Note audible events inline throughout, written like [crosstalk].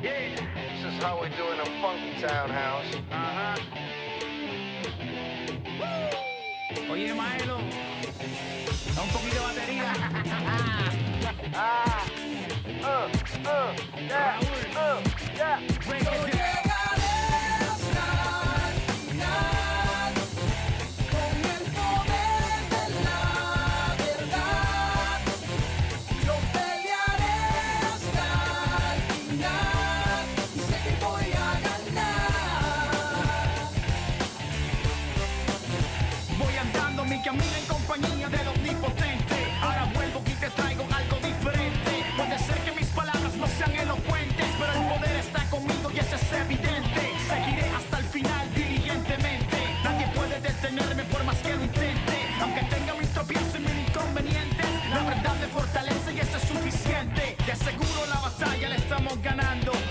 Yeah, this is how we do in a funky townhouse. Uh-huh. Woo! Oye, Milo, da un poquito de batería. [laughs] ah, uh, uh, yeah, uh, yeah.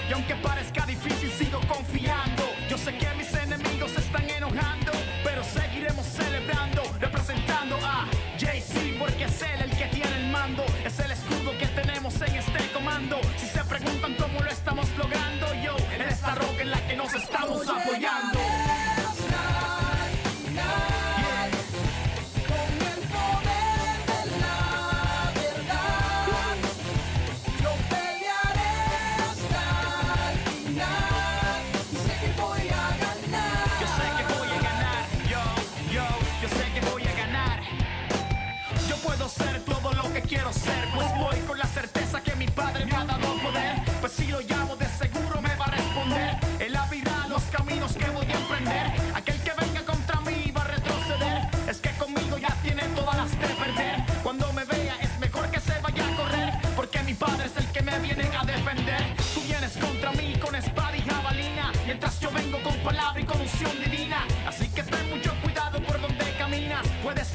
Y aunque parezca difícil, sigo confiando. Yo sé que mis enemigos se están enojando, pero seguiremos celebrando, representando a JC, porque es él el que tiene el mando. Es el escudo que tenemos en este comando. Si se preguntan cómo lo estamos logrando, yo, en esta roca en la que nos estamos apoyando.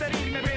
gösterilme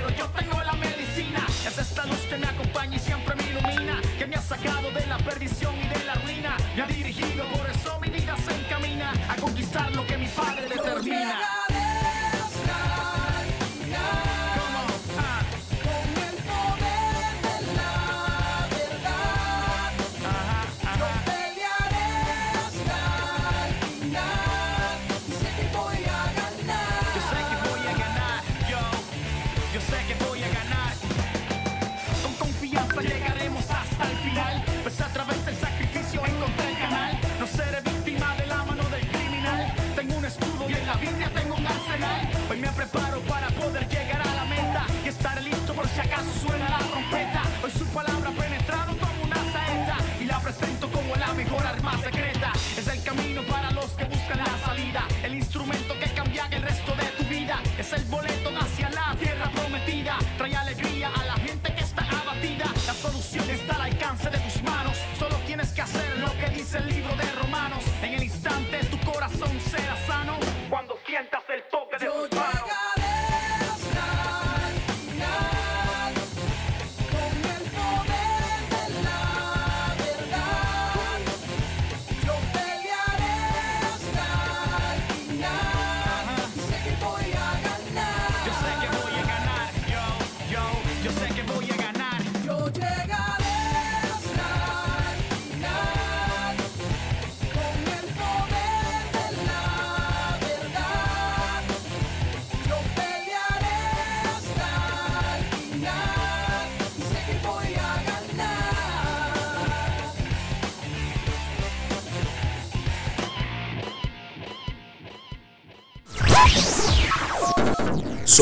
el libro de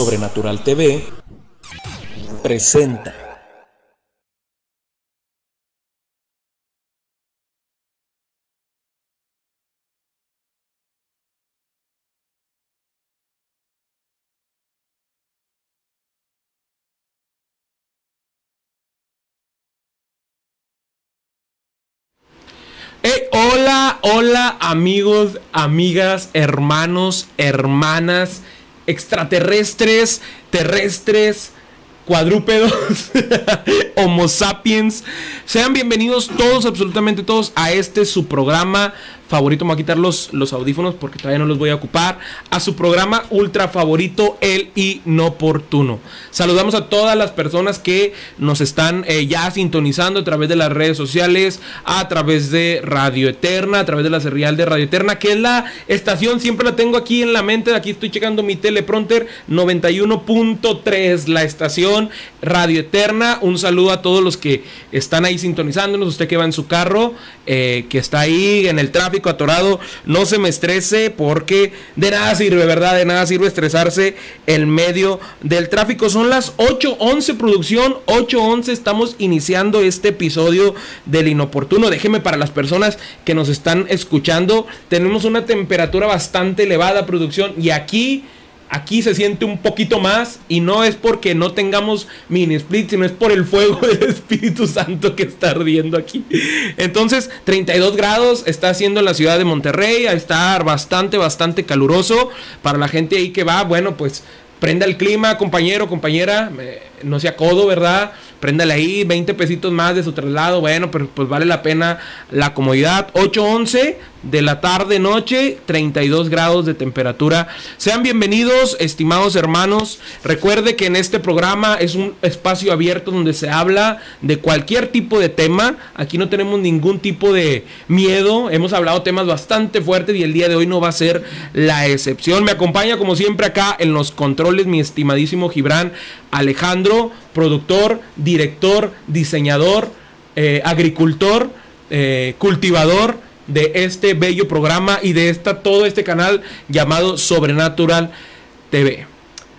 Sobrenatural TV presenta. Hey, hola, hola amigos, amigas, hermanos, hermanas extraterrestres, terrestres, cuadrúpedos, [laughs] homo sapiens. Sean bienvenidos todos, absolutamente todos, a este su programa favorito. Me voy a quitar los, los audífonos porque todavía no los voy a ocupar. A su programa ultra favorito, El Inoportuno. Saludamos a todas las personas que nos están eh, ya sintonizando a través de las redes sociales, a través de Radio Eterna, a través de la serial de Radio Eterna, que es la estación, siempre la tengo aquí en la mente. Aquí estoy checando mi teleprompter 91.3, la estación Radio Eterna. Un saludo a todos los que están ahí sintonizándonos. Usted que va en su carro, eh, que está ahí en el tráfico atorado, no se me estrese porque de nada sirve, ¿verdad? De nada sirve estresarse en medio del tráfico. Son las 8.11 producción, 8.11 estamos iniciando este episodio del inoportuno. Déjeme para las personas que nos están escuchando, tenemos una temperatura bastante elevada producción y aquí Aquí se siente un poquito más y no es porque no tengamos mini split, sino es por el fuego [laughs] del Espíritu Santo que está ardiendo aquí. Entonces, 32 grados está haciendo en la ciudad de Monterrey, a estar bastante, bastante caluroso. Para la gente ahí que va, bueno, pues prenda el clima, compañero, compañera, no sea codo, ¿verdad? Préndale ahí 20 pesitos más de su traslado, bueno, pero pues vale la pena la comodidad. 8.11 de la tarde, noche, 32 grados de temperatura. Sean bienvenidos, estimados hermanos. Recuerde que en este programa es un espacio abierto donde se habla de cualquier tipo de tema. Aquí no tenemos ningún tipo de miedo. Hemos hablado temas bastante fuertes y el día de hoy no va a ser la excepción. Me acompaña como siempre acá en los controles mi estimadísimo Gibran Alejandro, productor, director, diseñador, eh, agricultor, eh, cultivador de este bello programa y de esta, todo este canal llamado Sobrenatural TV.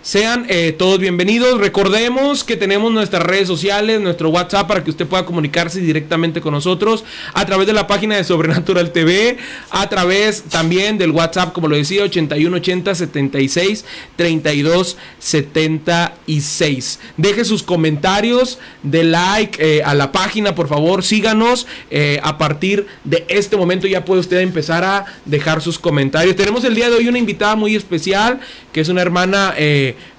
Sean eh, todos bienvenidos. Recordemos que tenemos nuestras redes sociales, nuestro WhatsApp para que usted pueda comunicarse directamente con nosotros a través de la página de Sobrenatural TV, a través también del WhatsApp, como lo decía, 8180 76 32 76. Deje sus comentarios, de like eh, a la página, por favor, síganos. Eh, a partir de este momento ya puede usted empezar a dejar sus comentarios. Tenemos el día de hoy una invitada muy especial, que es una hermana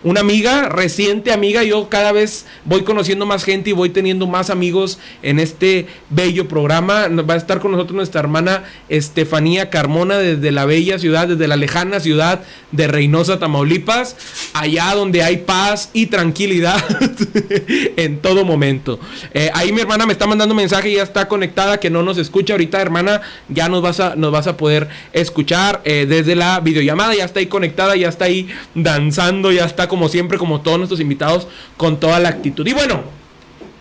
una amiga, reciente amiga. Yo cada vez voy conociendo más gente y voy teniendo más amigos en este bello programa. Va a estar con nosotros nuestra hermana Estefanía Carmona desde la bella ciudad, desde la lejana ciudad de Reynosa, Tamaulipas, allá donde hay paz y tranquilidad [laughs] en todo momento. Eh, ahí mi hermana me está mandando un mensaje, ya está conectada, que no nos escucha ahorita, hermana, ya nos vas a, nos vas a poder escuchar eh, desde la videollamada, ya está ahí conectada, ya está ahí danzando, ya está como siempre, como todos nuestros invitados, con toda la actitud. Y bueno,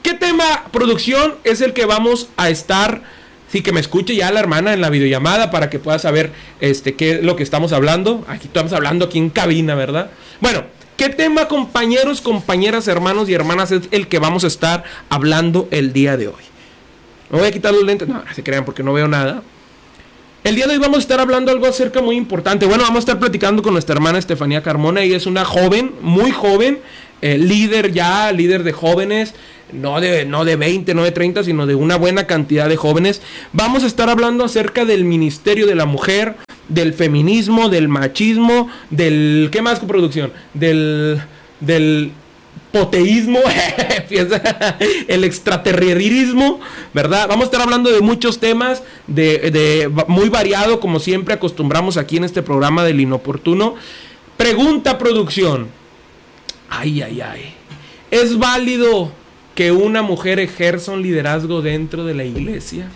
¿qué tema producción es el que vamos a estar? Sí, que me escuche ya la hermana en la videollamada para que pueda saber este, qué es lo que estamos hablando. Aquí estamos hablando aquí en cabina, ¿verdad? Bueno, ¿qué tema, compañeros, compañeras, hermanos y hermanas, es el que vamos a estar hablando el día de hoy? Me voy a quitar los lentes. No, se crean porque no veo nada. El día de hoy vamos a estar hablando algo acerca muy importante. Bueno, vamos a estar platicando con nuestra hermana Estefanía Carmona. Ella es una joven, muy joven, eh, líder ya, líder de jóvenes. No de, no de 20, no de 30, sino de una buena cantidad de jóvenes. Vamos a estar hablando acerca del ministerio de la mujer, del feminismo, del machismo, del... ¿Qué más producción? Del... del poteísmo, [laughs] el extraterrirismo, ¿verdad? Vamos a estar hablando de muchos temas, de, muy variado, como siempre acostumbramos aquí en este programa del inoportuno. Pregunta producción. Ay, ay, ay. ¿Es válido que una mujer ejerza un liderazgo dentro de la iglesia?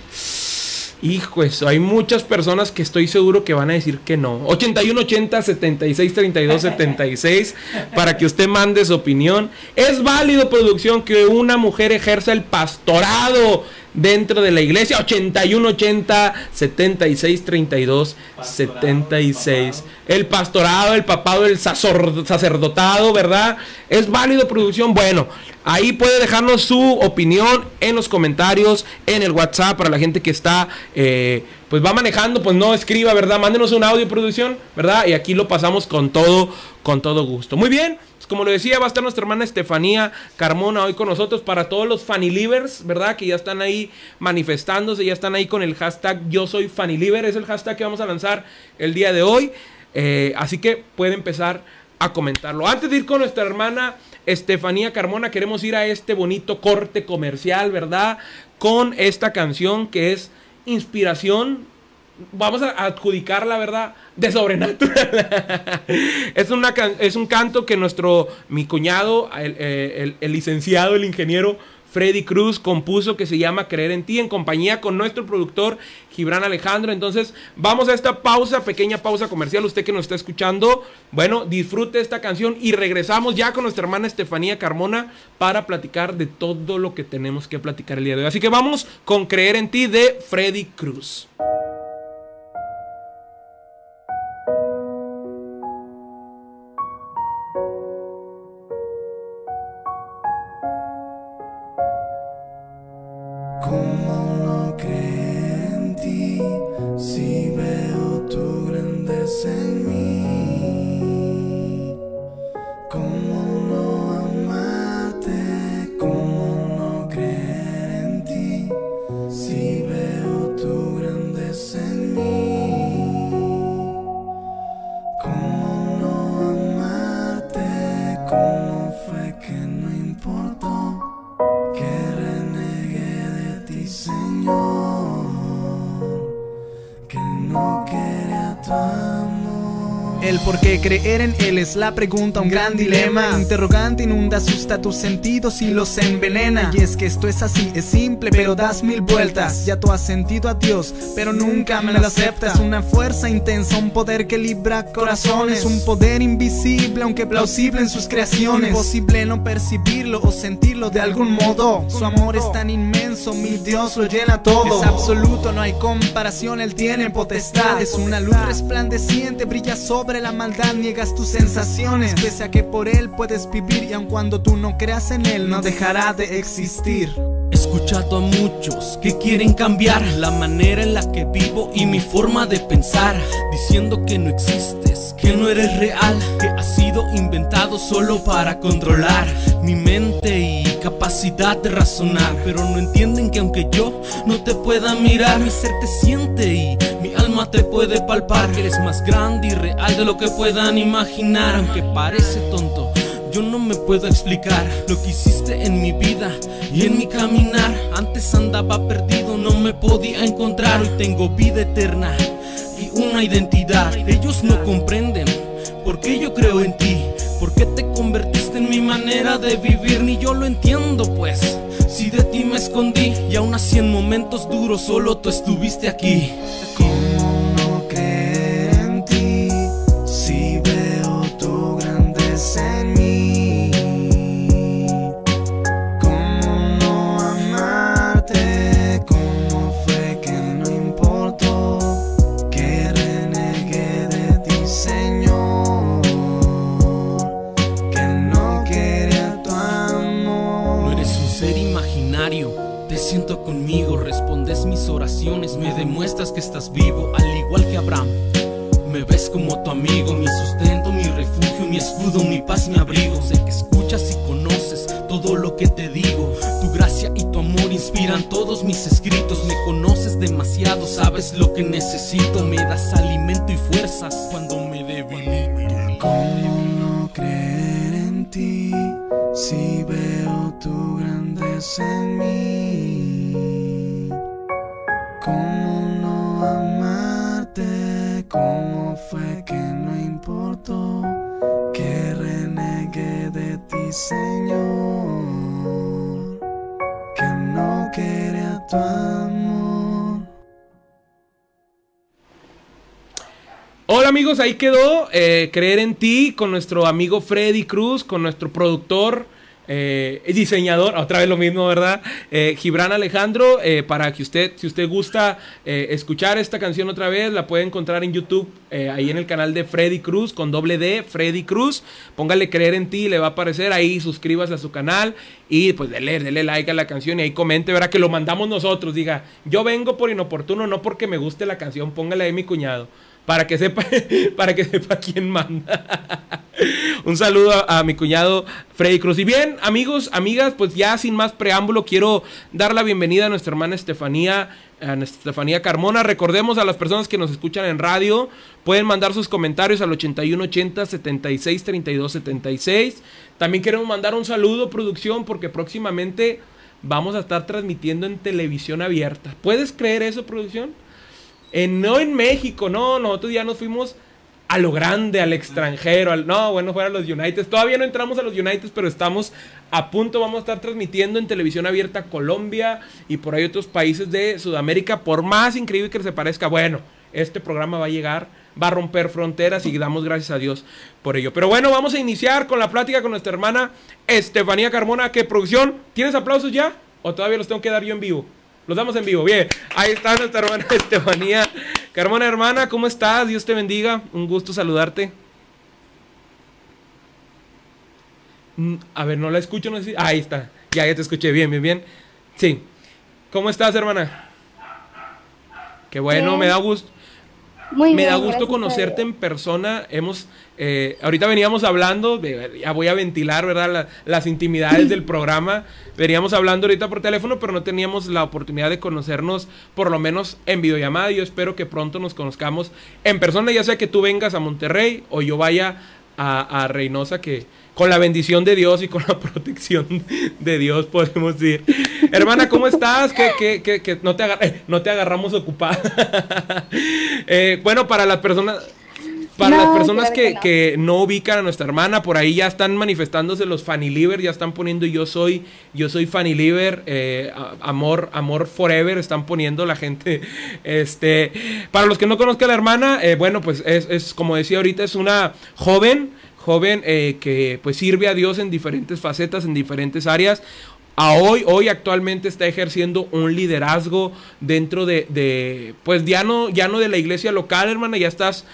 Hijo, eso, hay muchas personas que estoy seguro que van a decir que no. 8180 76 32 76 para que usted mande su opinión. Es válido, producción, que una mujer ejerza el pastorado dentro de la iglesia. 8180 76 32 76. El pastorado, el papado, el sacerdotado, ¿verdad? Es válido, producción. Bueno, Ahí puede dejarnos su opinión en los comentarios, en el WhatsApp para la gente que está, eh, pues va manejando, pues no escriba, ¿verdad? Mándenos un audio producción, ¿verdad? Y aquí lo pasamos con todo, con todo gusto. Muy bien, pues como lo decía, va a estar nuestra hermana Estefanía Carmona hoy con nosotros para todos los fanilivers, ¿verdad? Que ya están ahí manifestándose, ya están ahí con el hashtag Yo soy es el hashtag que vamos a lanzar el día de hoy. Eh, así que puede empezar a comentarlo. Antes de ir con nuestra hermana Estefanía Carmona, queremos ir a este bonito corte comercial, ¿verdad? Con esta canción que es inspiración vamos a adjudicar la verdad de sobrenatural. [laughs] es, una, es un canto que nuestro, mi cuñado, el, eh, el- el licenciado, el ingeniero Freddy Cruz compuso que se llama Creer en ti en compañía con nuestro productor Gibran Alejandro. Entonces vamos a esta pausa, pequeña pausa comercial. Usted que nos está escuchando, bueno, disfrute esta canción y regresamos ya con nuestra hermana Estefanía Carmona para platicar de todo lo que tenemos que platicar el día de hoy. Así que vamos con Creer en ti de Freddy Cruz. Creer en él es la pregunta, un gran dilema. Interrogante inunda, asusta tus sentidos y los envenena. Y es que esto es así, es simple, pero das mil vueltas. Ya tú has sentido a Dios, pero nunca me lo aceptas. Una fuerza intensa, un poder que libra corazones. Un poder invisible, aunque plausible en sus creaciones. Imposible no percibirlo o sentirlo de algún modo. Su amor es tan inmenso, mi Dios lo llena todo. Es absoluto, no hay comparación, él tiene potestad. Es una luz resplandeciente, brilla sobre la maldad, niegas tus sensaciones. Pese a que por él puedes vivir y aun cuando tú no creas en él, no dejará de existir. Escuchado a muchos que quieren cambiar la manera en la que vivo y mi forma de pensar, diciendo que no existes, que no eres real, que has sido inventado solo para controlar mi mente y capacidad de razonar, pero no entienden que aunque yo no te pueda mirar, mi ser te siente y mi alma te puede palpar, que eres más grande y real de lo que puedan imaginar, aunque parece tonto. Yo no me puedo explicar lo que hiciste en mi vida y en mi caminar. Antes andaba perdido, no me podía encontrar. Hoy tengo vida eterna y una identidad. Ellos no comprenden por qué yo creo en ti. ¿Por qué te convertiste en mi manera de vivir? Ni yo lo entiendo, pues. Si de ti me escondí y aún así en momentos duros solo tú estuviste aquí. ¿Cómo estás vivo, al igual que Abraham. Me ves como tu amigo, mi sustento, mi refugio, mi escudo, mi paz, mi abrigo. Sé que escuchas y conoces todo lo que te digo. Tu gracia y tu amor inspiran todos mis escritos. Me conoces demasiado, sabes lo que necesito. Me das alimento y fuerzas cuando me debilito. ¿Cómo no creer en ti si veo tu grandeza? Señor? Que no tu amor. Hola amigos, ahí quedó eh, Creer en ti con nuestro amigo Freddy Cruz, con nuestro productor, eh, diseñador, otra vez lo mismo, ¿verdad? Eh, Gibran Alejandro, eh, para que usted, si usted gusta eh, escuchar esta canción otra vez, la puede encontrar en YouTube, eh, ahí en el canal de Freddy Cruz, con doble D, Freddy Cruz. Póngale Creer en ti, le va a aparecer ahí, suscríbase a su canal y pues dele, dele like a la canción y ahí comente, verá que lo mandamos nosotros, diga, yo vengo por inoportuno, no porque me guste la canción, póngale ahí mi cuñado para que sepa, [laughs] para que sepa quién manda. Un saludo a, mi cuñado Freddy Cruz. Y bien, amigos, amigas, pues ya sin más preámbulo, quiero dar la bienvenida a nuestra hermana Estefanía, a Estefanía Carmona. Recordemos a las personas que nos escuchan en radio, pueden mandar sus comentarios al 8180 76 32 76. También queremos mandar un saludo, producción, porque próximamente vamos a estar transmitiendo en televisión abierta. ¿Puedes creer eso, producción? En, no en México, no, nosotros ya nos fuimos a lo grande, al extranjero, al, no, bueno, fuera los United. Todavía no entramos a los United, pero estamos a punto, vamos a estar transmitiendo en televisión abierta Colombia y por ahí otros países de Sudamérica, por más increíble que se parezca, bueno, este programa va a llegar, va a romper fronteras y damos gracias a Dios por ello. Pero bueno, vamos a iniciar con la plática con nuestra hermana Estefanía Carmona, ¿qué producción? ¿Tienes aplausos ya? ¿O todavía los tengo que dar yo en vivo? Los damos en vivo, bien. Ahí está nuestra hermana [laughs] Estefanía. Carmona, hermana, ¿cómo estás? Dios te bendiga. Un gusto saludarte. Mm, A ver, no la escucho, no sé si- Ahí está. Ya, ya te escuché. Bien, bien, bien. Sí. ¿Cómo estás, hermana? Qué bueno, Bien. me da gusto. Muy Me bien, da gusto conocerte en persona. Hemos, eh, ahorita veníamos hablando, de- ya voy a ventilar, ¿verdad? La- las intimidades del [laughs] programa. Veníamos hablando ahorita por teléfono, pero no teníamos la oportunidad de conocernos, por lo menos en videollamada. Yo espero que pronto nos conozcamos en persona, ya sea que tú vengas a Monterrey o yo vaya a, a Reynosa, que con la bendición de Dios y con la [laughs] protección de Dios podemos ir. Hermana, ¿cómo estás? Que, que, que, que no, te eh, no te agarramos ocupada. [laughs] Eh, bueno, para las personas... Para No, las personas que, que no. que no ubican a nuestra hermana, por ahí ya están manifestándose los Fanny ya están poniendo yo soy, yo soy Fanny eh, a- amor, amor forever, están poniendo la gente. [laughs] Este, para los que no conozcan a la hermana, eh, bueno, pues es, es, como decía ahorita, es una joven, joven eh, que pues sirve a Dios en diferentes facetas, en diferentes áreas. A hoy, hoy actualmente está ejerciendo un liderazgo dentro de, de, pues ya no, ya no de la iglesia local, hermana, ya estás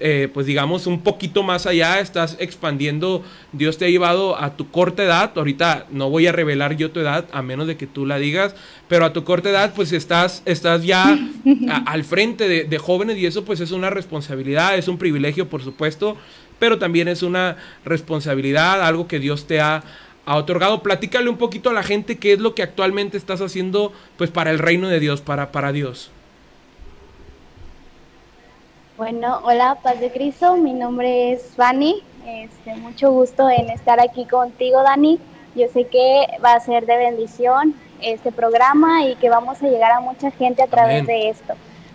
eh, pues digamos, un poquito más allá, estás expandiendo, Dios te ha llevado a tu corta edad, ahorita no voy a revelar yo tu edad, a menos de que tú la digas, pero a tu corta edad, pues estás, estás ya [laughs] a- al frente de, de jóvenes y eso pues es una responsabilidad, es un privilegio, por supuesto, pero también es una responsabilidad, algo que Dios te ha, ha otorgado. Platícale un poquito a la gente qué es lo que actualmente estás haciendo, pues para el reino de Dios, para, para Dios. Bueno, hola, paz de Cristo. Mi nombre es Vani. Este, mucho gusto en estar aquí contigo, Dani. Yo sé que va a ser de bendición este programa y que vamos a llegar a mucha gente a través Amén. de esto.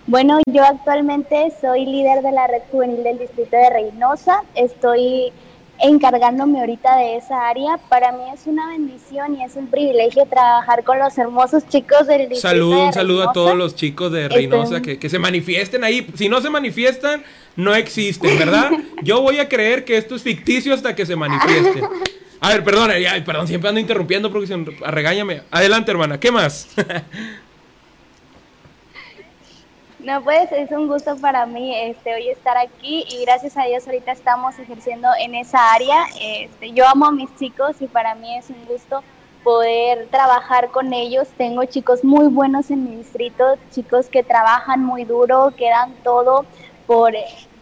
Bueno, yo actualmente soy líder de la red juvenil del distrito de Reynosa. Estoy encargándome ahorita de esa área. Para mí es una bendición y es un privilegio trabajar con los hermosos chicos del distrito Saludo, de un saludo a todos los chicos de Reynosa que, que se manifiesten ahí. Si no se manifiestan, no existen, ¿verdad? [laughs] Yo voy a creer que esto es ficticio hasta que se manifiesten. A ver, perdón, perdón, siempre ando interrumpiendo porque se regáñame. Adelante, hermana, ¿qué más? [laughs] No, pues es un gusto para mí este, hoy estar aquí y gracias a Dios ahorita estamos ejerciendo en esa área. Este, yo amo a mis chicos y para mí es un gusto poder trabajar con ellos. Tengo chicos muy buenos en mi distrito, chicos que trabajan muy duro, que dan todo por,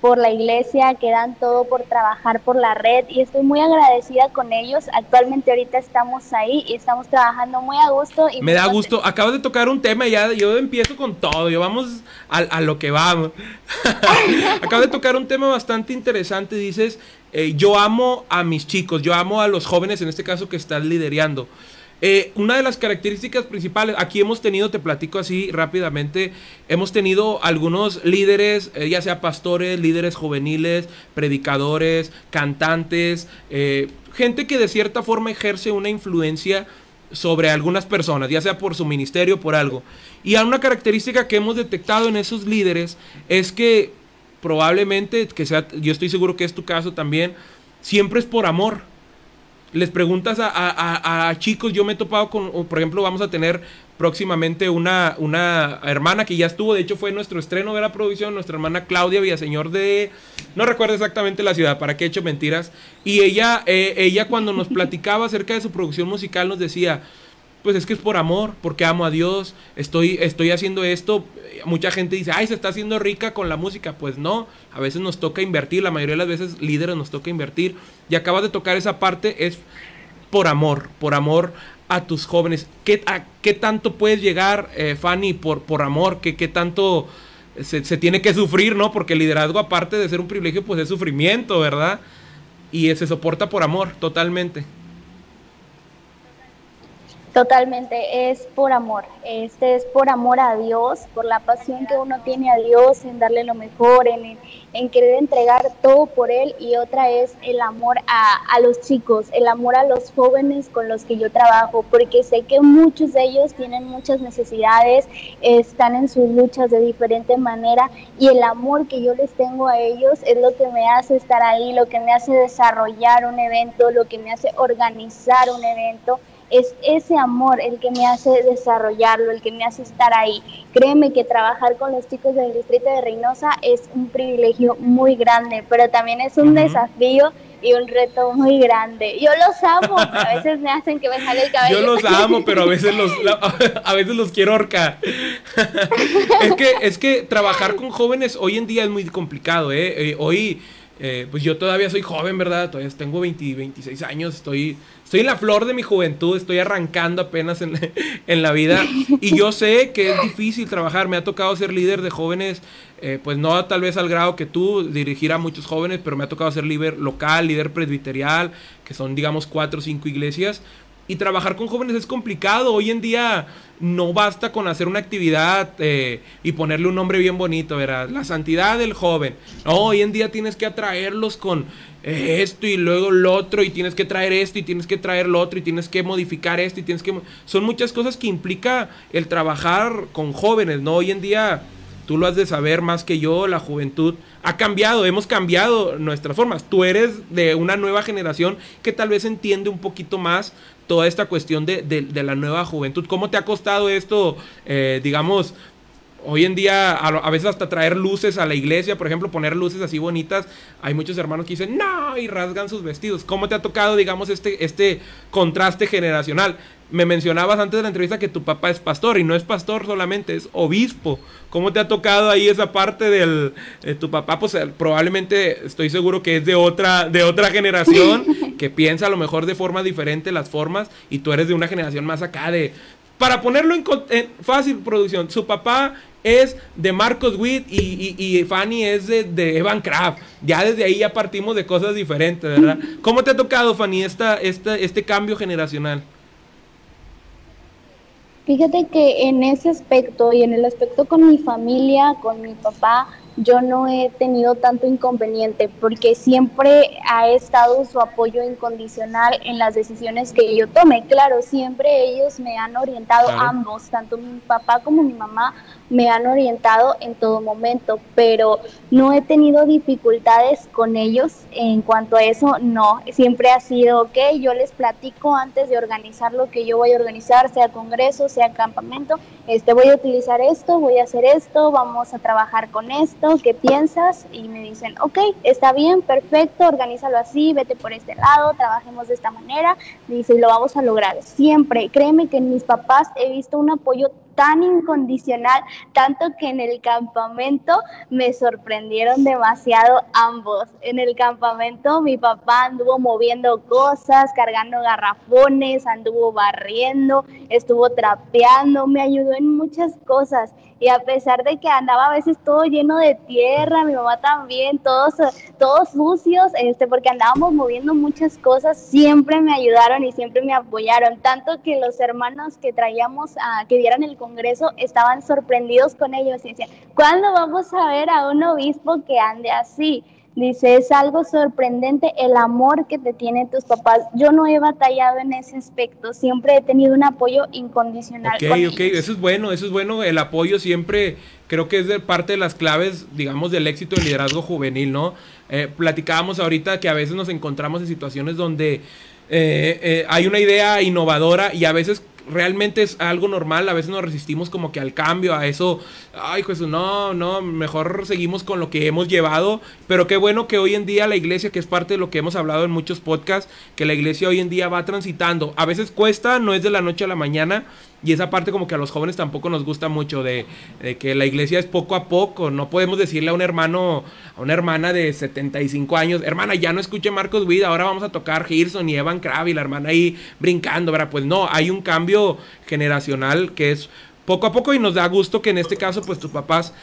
por la iglesia, que dan todo por trabajar por la red y estoy muy agradecida con ellos. Actualmente ahorita estamos ahí y estamos trabajando muy a gusto. Y Me da gusto. Acabas de tocar un tema y ya yo empiezo con todo. Yo vamos a, a lo que vamos. [laughs] Acabas de tocar un tema bastante interesante. Dices, eh, yo amo a mis chicos, yo amo a los jóvenes, en este caso que estás liderando. Eh, una de las características principales, aquí hemos tenido, te platico así rápidamente, hemos tenido algunos líderes, eh, ya sea pastores, líderes juveniles, predicadores, cantantes, eh, gente que de cierta forma ejerce una influencia sobre algunas personas, ya sea por su ministerio o por algo. Y una característica que hemos detectado en esos líderes es que probablemente, que sea, yo estoy seguro que es tu caso también, siempre es por amor. Les preguntas a, a- a- chicos, yo me he topado con, por ejemplo, vamos a tener próximamente una, una hermana que ya estuvo, de hecho fue nuestro estreno de la producción, nuestra hermana Claudia Villaseñor de, no recuerdo exactamente la ciudad, para qué he hecho mentiras, y ella, eh, ella cuando nos platicaba acerca de su producción musical nos decía, pues es que es por amor, porque amo a Dios, estoy, estoy haciendo esto. Mucha gente dice, ay, se está haciendo rica con la música. Pues no, a veces nos toca invertir, la mayoría de las veces líderes nos toca invertir. Y acabas de tocar esa parte, es por amor, por amor a tus jóvenes. ¿Qué, a, qué tanto puedes llegar, eh, Fanny, por, por amor? ¿Qué, qué tanto se, se tiene que sufrir, no? Porque el liderazgo, aparte de ser un privilegio, pues es sufrimiento, ¿verdad? Y se soporta por amor, totalmente. Totalmente, es por amor. Este es por amor a Dios, por la pasión que uno tiene a Dios en darle lo mejor, en, en querer entregar todo por Él. Y otra es el amor a, a, los chicos, el amor a los jóvenes con los que yo trabajo, porque sé que muchos de ellos tienen muchas necesidades, están en sus luchas de diferente manera y el amor que yo les tengo a ellos es lo que me hace estar ahí, lo que me hace desarrollar un evento, lo que me hace organizar un evento es ese amor el que me hace desarrollarlo, el que me hace estar ahí. Créeme que trabajar con los chicos del distrito de Reynosa es un privilegio muy grande, pero también es un desafío y un reto muy grande. Yo los amo, a veces me hacen que me jale el cabello. Yo los amo, pero a veces los [laughs] a veces los quiero ahorcar. [laughs] es que es que trabajar con jóvenes hoy en día es muy complicado, ¿eh? eh hoy eh, pues yo todavía soy joven, ¿verdad? Todavía tengo 20, 26 años, estoy, estoy en la flor de mi juventud, estoy arrancando apenas en, [laughs] en la vida y yo sé que es difícil trabajar, me ha tocado ser líder de jóvenes, eh, pues no tal vez al grado que tú, dirigir a muchos jóvenes, pero me ha tocado ser líder local, líder presbiterial, que son digamos cuatro o cinco iglesias, y trabajar con jóvenes es complicado. Hoy en día no basta con hacer una actividad eh, y ponerle un nombre bien bonito, ¿verdad? La santidad del joven. hoy en día tienes que atraerlos con esto y luego lo otro y tienes que traer esto y tienes que traer lo otro y tienes que modificar esto y tienes que... Son muchas cosas que implica el trabajar con jóvenes, ¿no? Hoy en día tú lo has de saber más que yo, la juventud ha cambiado, hemos cambiado nuestras formas. Tú eres de una nueva generación que tal vez entiende un poquito más toda esta cuestión de, de, la nueva juventud. ¿Cómo te ha costado esto, eh, digamos, Hoy en día, a, veces hasta traer luces a la iglesia, por ejemplo, poner luces así bonitas. Hay muchos hermanos que dicen, no, y rasgan sus vestidos. ¿Cómo te ha tocado, digamos, este, este contraste generacional? Me mencionabas antes de la entrevista que tu papá es pastor y no es pastor solamente, es obispo. ¿Cómo te ha tocado ahí esa parte del de tu papá? Pues eh, probablemente estoy seguro que es de otra, de otra generación, [laughs] que piensa a lo mejor de forma diferente las formas y tú eres de una generación más acá de, para ponerlo en, fácil producción, su papá es de Marcos Witt y, Fanny es de, Evan Kraft. Ya desde ahí ya partimos de cosas diferentes, ¿verdad? [laughs] ¿Cómo te ha tocado, Fanny, esta, este cambio generacional? Fíjate que en ese aspecto y en el aspecto con mi familia, con mi papá, yo no he tenido tanto inconveniente porque siempre ha estado su apoyo incondicional en las decisiones que yo tome. Claro, siempre ellos me han orientado, ambos, tanto mi papá como mi mamá, me han orientado en todo momento, pero no he tenido dificultades con ellos en cuanto a eso, no, siempre ha sido, ok, yo les platico antes de organizar lo que yo voy a organizar, sea congreso, sea campamento, este, voy a utilizar esto, voy a hacer esto, vamos a trabajar con esto, ¿qué piensas? Y me dicen, ok, está bien, perfecto, organízalo así, vete por este lado, trabajemos de esta manera, dice, y lo vamos a lograr. Siempre, créeme que en mis papás he visto un apoyo tan incondicional, tanto que en el campamento me sorprendieron demasiado ambos. En el campamento mi papá anduvo moviendo cosas, cargando garrafones, anduvo barriendo, estuvo trapeando, me ayudó en muchas cosas y a pesar de que andaba a veces todo lleno de tierra, mi mamá también, todos, todos sucios, este, porque andábamos moviendo muchas cosas, siempre me ayudaron y siempre me apoyaron, tanto que los hermanos que traíamos a que dieran el congreso estaban sorprendidos con ellos y decían, ¿cuándo vamos a ver a un obispo que ande así? Dice, es algo sorprendente el amor que te tienen tus papás. Yo no he batallado en ese aspecto, siempre he tenido un apoyo incondicional. Ok, ok, eso es bueno, eso es bueno. El apoyo siempre creo que es de parte de las claves, digamos, del éxito del liderazgo juvenil, ¿no? Eh, platicábamos ahorita que a veces nos encontramos en situaciones donde eh, eh, hay una idea innovadora y a veces realmente es algo normal, a veces nos resistimos como que al cambio, a eso, ay Jesús, no, no, mejor seguimos con lo que hemos llevado, pero qué bueno que hoy en día la iglesia, que es parte de lo que hemos hablado en muchos podcasts, que la iglesia hoy en día va transitando, a veces cuesta, no es de la noche a la mañana, y esa parte como que a los jóvenes tampoco nos gusta mucho de, que la iglesia es poco a poco. No podemos decirle a un hermano, a una hermana de 75 años, hermana, ya no escuche Marcos Witt, ahora vamos a tocar Gerson y Evan Krav y la hermana ahí brincando, ¿verdad? Pues no, hay un cambio generacional que es poco a poco y nos da gusto que en este caso pues tus papás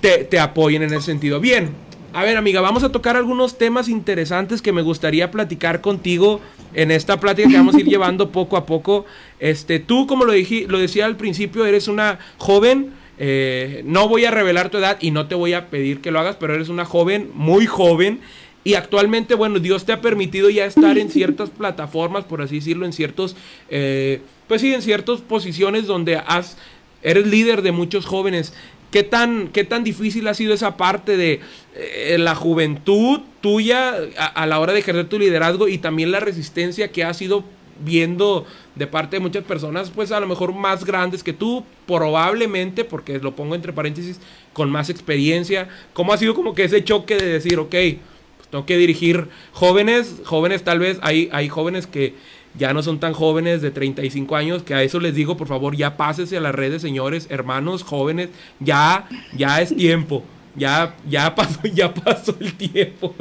te, te apoyen en ese sentido. Bien, A ver, amiga, vamos a tocar algunos temas interesantes que me gustaría platicar contigo en esta plática que vamos a ir [laughs] llevando poco a poco. Este, tú, como lo, dije, lo decía al principio, eres una joven. eh, no voy a revelar tu edad y no te voy a pedir que lo hagas, pero eres una joven, muy joven. Y actualmente, bueno, Dios te ha permitido ya estar en ciertas [laughs] plataformas, por así decirlo, en ciertos, eh, pues sí, en ciertas posiciones donde has, eres líder de muchos jóvenes. ¿Qué tan, ¿Qué tan difícil ha sido esa parte de eh, la juventud tuya a, la hora de ejercer tu liderazgo y también la resistencia que has ido viendo de parte de muchas personas, pues a lo mejor más grandes que tú, probablemente, porque lo pongo entre paréntesis, con más experiencia? ¿Cómo ha sido como que ese choque de decir, ok, pues tengo que dirigir jóvenes, jóvenes tal vez, hay, hay jóvenes que ya no son tan jóvenes de 35 años, que a eso les digo, por favor, ya pásese a las redes, señores, hermanos, jóvenes, ya, ya es tiempo. Ya, ya pasó, [laughs] ya pasó el tiempo.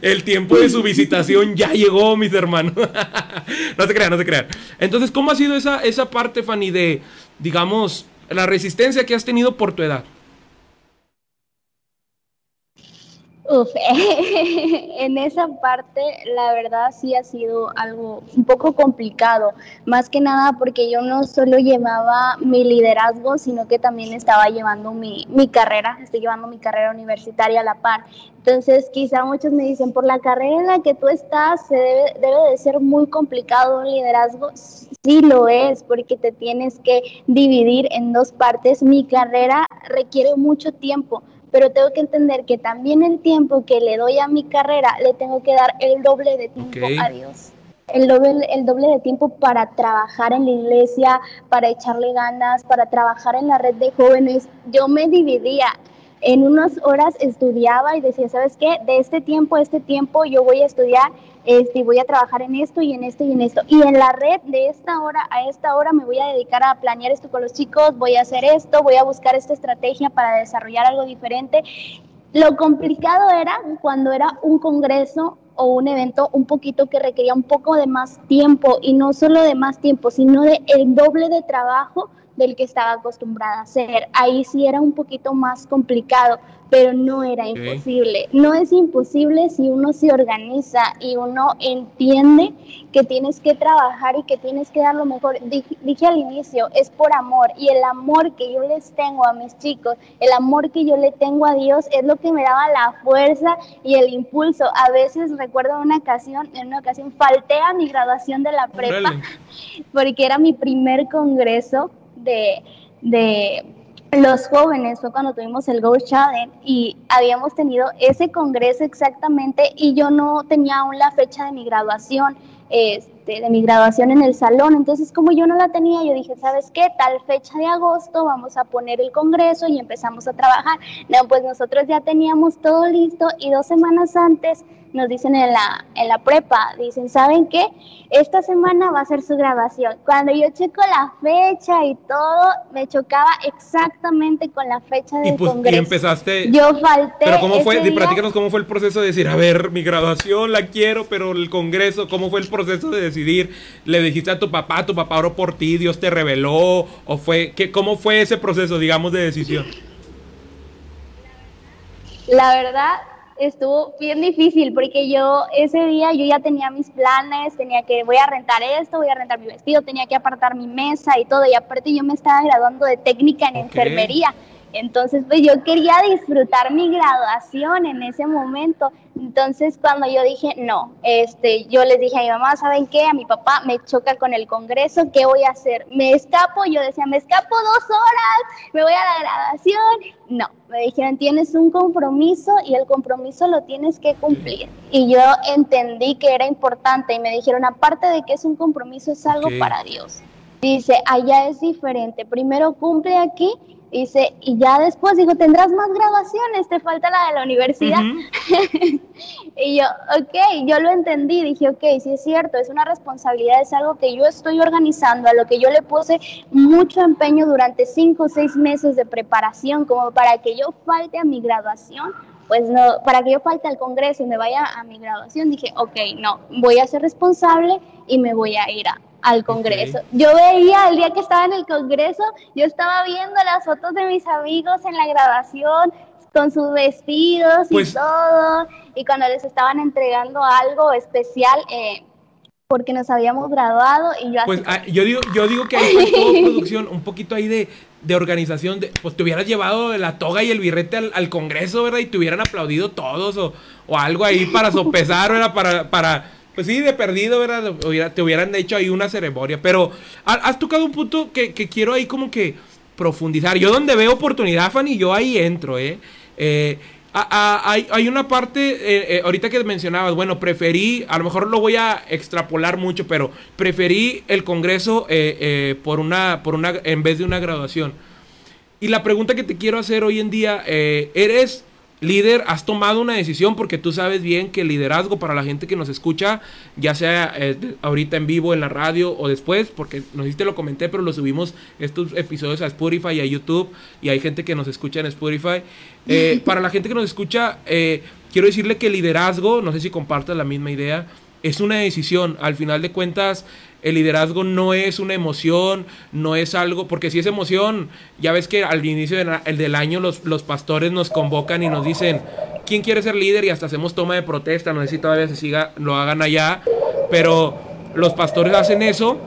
El tiempo de su visitación ya llegó, mis hermanos. [laughs] no se crean, no se crean. Entonces, ¿cómo ha sido esa, esa parte, Fanny, de, digamos, la resistencia que has tenido por tu edad? Uf, [laughs] en esa parte la verdad sí ha sido algo un poco complicado, más que nada porque yo no solo llevaba mi liderazgo, sino que también estaba llevando mi, mi carrera, estoy llevando mi carrera universitaria a la par. Entonces quizá muchos me dicen, por la carrera en la que tú estás, se debe, debe de ser muy complicado un liderazgo. Sí lo es, porque te tienes que dividir en dos partes. Mi carrera requiere mucho tiempo pero tengo que entender que también el tiempo que le doy a mi carrera le tengo que dar el doble de tiempo a Dios. El doble, el doble de tiempo para trabajar en la iglesia, para echarle ganas, para trabajar en la red de jóvenes. Yo me dividía. En unas horas estudiaba y decía, ¿sabes qué? De este tiempo a este tiempo yo voy a estudiar este, voy a trabajar en esto y en esto y en esto. Y en la red de esta hora a esta hora me voy a dedicar a planear esto con los chicos, voy a hacer esto, voy a buscar esta estrategia para desarrollar algo diferente. Lo complicado era cuando era un congreso o un evento un poquito que requería un poco de más tiempo y no solo de más tiempo, sino de el doble de trabajo del que estaba acostumbrada a hacer. Ahí sí era un poquito más complicado, pero no era imposible. No es imposible si uno se organiza y uno entiende que tienes que trabajar y que tienes que dar lo mejor. Dije, dije al inicio, es por amor y el amor que yo les tengo a mis chicos, el amor que yo le tengo a Dios es lo que me daba la fuerza y el impulso. A veces recuerdo una ocasión, en una ocasión falté a mi graduación de la prepa Órale. [laughs] porque era mi primer congreso de, los jóvenes, fue cuando tuvimos el Go Challenge y habíamos tenido ese congreso exactamente y yo no tenía aún la fecha de mi graduación, este, de mi graduación en el salón, entonces como yo no la tenía, yo dije, ¿sabes qué? Tal fecha de agosto vamos a poner el congreso y empezamos a trabajar. No, pues nosotros ya teníamos todo listo y dos semanas antes nos dicen en la, en la prepa, dicen, ¿saben qué? Esta semana va a ser su graduación. Cuando yo checo la fecha y todo, me chocaba exactamente con la fecha Y, del pues, y congreso. empezaste... Yo falté. Pero cómo fue, día. platícanos cómo fue el proceso de decir, a ver, mi graduación la quiero, pero el congreso, ¿cómo fue el proceso de decidir? ¿Le dijiste a tu papá, tu papá oró por ti, Dios te reveló? ¿O fue, qué, cómo fue ese proceso, digamos, de decisión? La verdad estuvo bien difícil porque yo ese día yo ya tenía mis planes, tenía que voy a rentar esto, voy a rentar mi vestido, tenía que apartar mi mesa y todo y aparte yo me estaba graduando de técnica en enfermería. Entonces, pues yo quería disfrutar mi graduación en ese momento. Entonces, cuando yo dije, no, este, yo les dije a mi mamá, ¿saben qué? A mi papá me choca con el Congreso, ¿qué voy a hacer? ¿Me escapo? Yo decía, me escapo dos horas, me voy a la graduación. No, me dijeron, tienes un compromiso y el compromiso lo tienes que cumplir. Y yo entendí que era importante y me dijeron, aparte de que es un compromiso, es algo Ok. para Dios. Dice, allá es diferente. Primero cumple aquí, dice, y ya después dijo, tendrás más graduaciones, te falta la de la universidad. [laughs] Y yo, ok, yo lo entendí, dije, ok, sí es cierto, es una responsabilidad, es algo que yo estoy organizando, a lo que yo le puse mucho empeño durante cinco o seis meses de preparación, como para que yo falte a mi graduación. Pues no, para que yo falte al Congreso y me vaya a mi graduación, dije, ok, no, voy a ser responsable y me voy a ir a- al Congreso. Yo veía el día que estaba en el Congreso, yo estaba viendo las fotos de mis amigos en la graduación, con sus vestidos Pues- y todo, y cuando les estaban entregando algo especial, eh, porque nos habíamos graduado, y yo Pues así, ah, yo digo, yo digo que ahí faltó [laughs] producción, un poquito ahí de, de organización, de, pues te hubieras llevado la toga y el birrete al, al congreso, ¿verdad? Y te hubieran aplaudido todos o, o algo ahí para sopesar, ¿verdad? Para, para, pues sí, de perdido, ¿verdad? Te hubieran hecho ahí una ceremonia. Pero ha- has tocado un punto que, que quiero ahí como que profundizar. Yo donde veo oportunidad, Fanny, yo ahí entro, ¿eh? Eh, a- a- hay, una parte, eh, eh, ahorita que mencionabas, bueno, preferí, a lo mejor lo voy a extrapolar mucho, pero preferí el Congreso eh, por una, por una, en vez de una graduación. Y la pregunta que te quiero hacer hoy en día, ¿eres líder? ¿Has tomado una decisión? Porque tú sabes bien que el liderazgo para la gente que nos escucha, ya sea eh, ahorita en vivo, en la radio o después, porque no sé si te lo comenté, pero lo subimos estos episodios a Spotify y a YouTube y hay gente que nos escucha en Spotify. Eh, [laughs] para la gente que nos escucha, eh, quiero decirle que el liderazgo, no sé si compartas la misma idea, es una decisión. Al final de cuentas, el liderazgo no es una emoción, no es algo, porque si es emoción, ya ves que al inicio del año los, los pastores nos convocan y nos dicen, ¿quién quiere ser líder? Y hasta hacemos toma de protesta, no sé si todavía se siga, lo hagan allá, pero los pastores hacen eso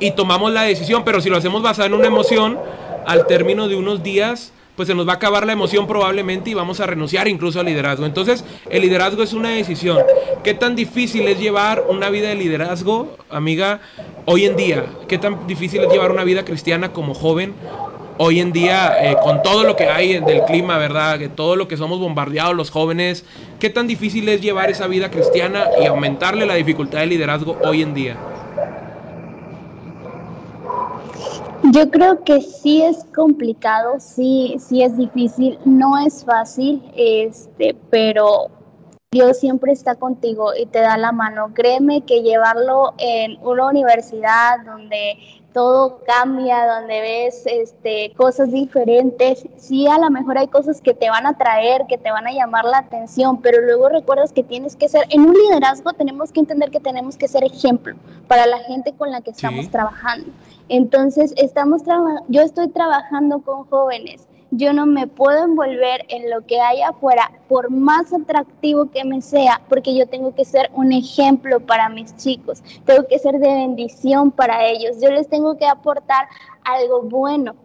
y tomamos la decisión, pero si lo hacemos basado en una emoción, al término de unos días, pues se nos va a acabar la emoción probablemente y vamos a renunciar incluso al liderazgo. Entonces, el liderazgo es una decisión. ¿Qué tan difícil es llevar una vida de liderazgo, amiga, hoy en día? ¿Qué tan difícil es llevar una vida cristiana como joven? Hoy en día, eh, con todo lo que hay del clima, ¿verdad? Que todo lo que somos bombardeados los jóvenes, ¿qué tan difícil es llevar esa vida cristiana y aumentarle la dificultad de liderazgo hoy en día? Yo creo que sí es complicado, sí, sí es difícil, no es fácil, este, pero Dios siempre está contigo y te da la mano. Créeme que llevarlo en una universidad donde todo cambia, donde ves este, cosas diferentes, sí a lo mejor hay cosas que te van a traer, que te van a llamar la atención, pero luego recuerdas que tienes que ser, en un liderazgo tenemos que entender que tenemos que ser ejemplo para la gente con la que estamos Sí. trabajando. Entonces, estamos traba- yo estoy trabajando con jóvenes. Yo no me puedo envolver en lo que hay afuera, por más atractivo que me sea, porque yo tengo que ser un ejemplo para mis chicos, tengo que ser de bendición para ellos, yo les tengo que aportar algo bueno.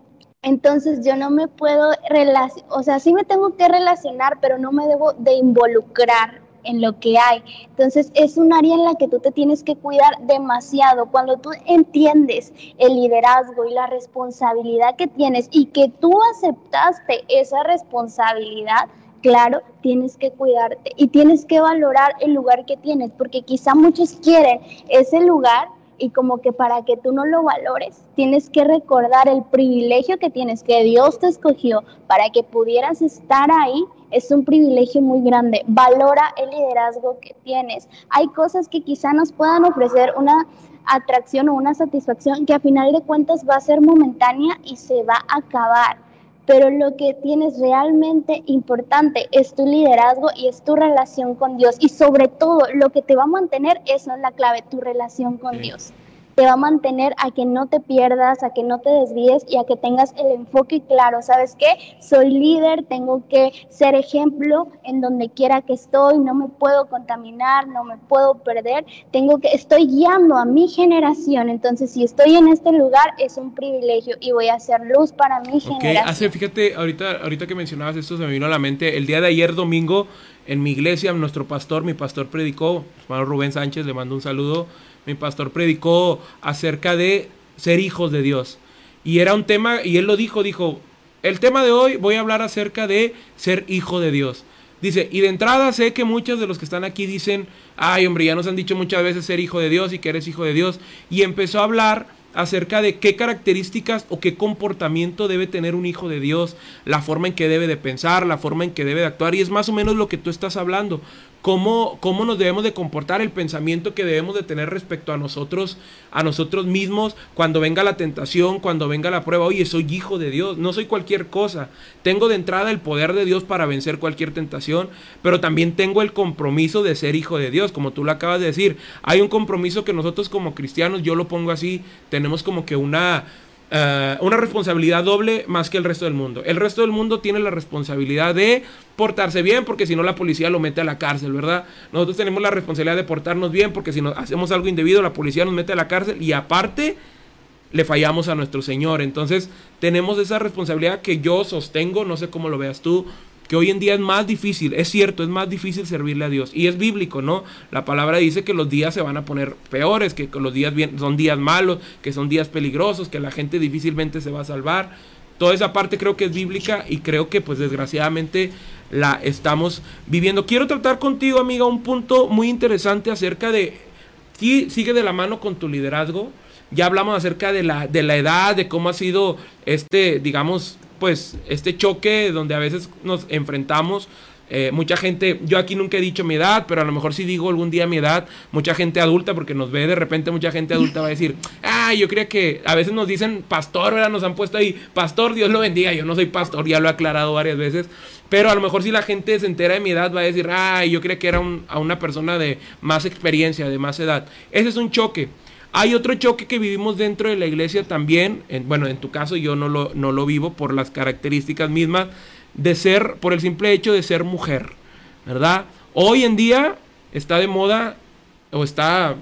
Entonces yo no me puedo relacionar, o sea, sí me tengo que relacionar, pero no me debo de involucrar en lo que hay. Entonces es un área en la que tú te tienes que cuidar demasiado. Cuando tú entiendes el liderazgo y la responsabilidad que tienes y que tú aceptaste esa responsabilidad, claro, tienes que cuidarte y tienes que valorar el lugar que tienes, porque quizá muchos quieren ese lugar y como que para que tú no lo valores, tienes que recordar el privilegio que tienes, que Dios te escogió para que pudieras estar ahí. Es un privilegio muy grande. Valora el liderazgo que tienes. Hay cosas que quizá nos puedan ofrecer una atracción o una satisfacción que a final de cuentas va a ser momentánea y se va a acabar. Pero lo que tienes realmente importante es tu liderazgo y es tu relación con Dios. Y sobre todo, lo que te va a mantener, eso es la clave, tu relación con Sí. Dios. Te va a mantener a que no te pierdas, a que no te desvíes y a que tengas el enfoque claro. ¿Sabes qué? Soy líder, tengo que ser ejemplo en donde quiera que estoy, no me puedo contaminar, no me puedo perder. Tengo que, estoy guiando a mi generación. Entonces, si estoy en este lugar, es un privilegio y voy a hacer luz para mi Ok, generación. hace, fíjate, ahorita, ahorita que mencionabas esto se me vino a la mente. El día de ayer, domingo, en mi iglesia, nuestro pastor, mi pastor predicó, hermano Rubén Sánchez, le mando un saludo. Mi pastor predicó acerca de ser hijos de Dios. Y era un tema, y él lo dijo, dijo, el tema de hoy voy a hablar acerca de ser hijo de Dios. Dice, y de entrada sé que muchos de los que están aquí dicen, ay hombre, ya nos han dicho muchas veces ser hijo de Dios y que eres hijo de Dios. Y empezó a hablar acerca de qué características o qué comportamiento debe tener un hijo de Dios, la forma en que debe de pensar, la forma en que debe de actuar, y es más o menos lo que tú estás hablando. Cómo, cómo nos debemos de comportar, el pensamiento que debemos de tener respecto a nosotros, a nosotros mismos, cuando venga la tentación, cuando venga la prueba, oye, soy hijo de Dios, no soy cualquier cosa. Tengo de entrada el poder de Dios para vencer cualquier tentación, pero también tengo el compromiso de ser hijo de Dios, como tú lo acabas de decir. Hay un compromiso que nosotros como cristianos, yo lo pongo así, tenemos como que una eh, una responsabilidad doble más que el resto del mundo. El resto del mundo tiene la responsabilidad de portarse bien porque si no la policía lo mete a la cárcel, ¿verdad? Nosotros tenemos la responsabilidad de portarnos bien porque si nos hacemos algo indebido la policía nos mete a la cárcel y aparte le fallamos a nuestro Señor. Entonces tenemos esa responsabilidad que yo sostengo, no sé cómo lo veas tú, que hoy en día es más difícil, es cierto, es más difícil servirle a Dios. Y es bíblico, ¿no? La palabra dice que los días se van a poner peores, que los días bien, son días malos, que son días peligrosos, que la gente difícilmente se va a salvar. Toda esa parte creo que es bíblica y creo que pues desgraciadamente la estamos viviendo. Quiero tratar contigo, amiga, un punto muy interesante acerca de, sí, sigue de la mano con tu liderazgo. Ya hablamos acerca de la, de la edad, de cómo ha sido este, digamos, pues este choque donde a veces nos enfrentamos. Eh, mucha gente, yo aquí nunca he dicho mi edad, pero a lo mejor si digo algún día mi edad, mucha gente adulta, porque nos ve de repente mucha gente adulta va a decir, [laughs] ah, yo creía que a veces nos dicen pastor, ¿verdad? Nos han puesto ahí, pastor, Dios lo bendiga, yo no soy pastor, ya lo he aclarado varias veces, pero a lo mejor si la gente se entera de mi edad va a decir, ah, yo creía que era a una persona de más experiencia, de más edad. Ese es un choque. Hay otro choque que vivimos dentro de la iglesia también, bueno, en tu caso yo no lo, no lo vivo por las características mismas de ser, por el simple hecho de ser mujer, ¿verdad? Hoy en día está de moda, o está,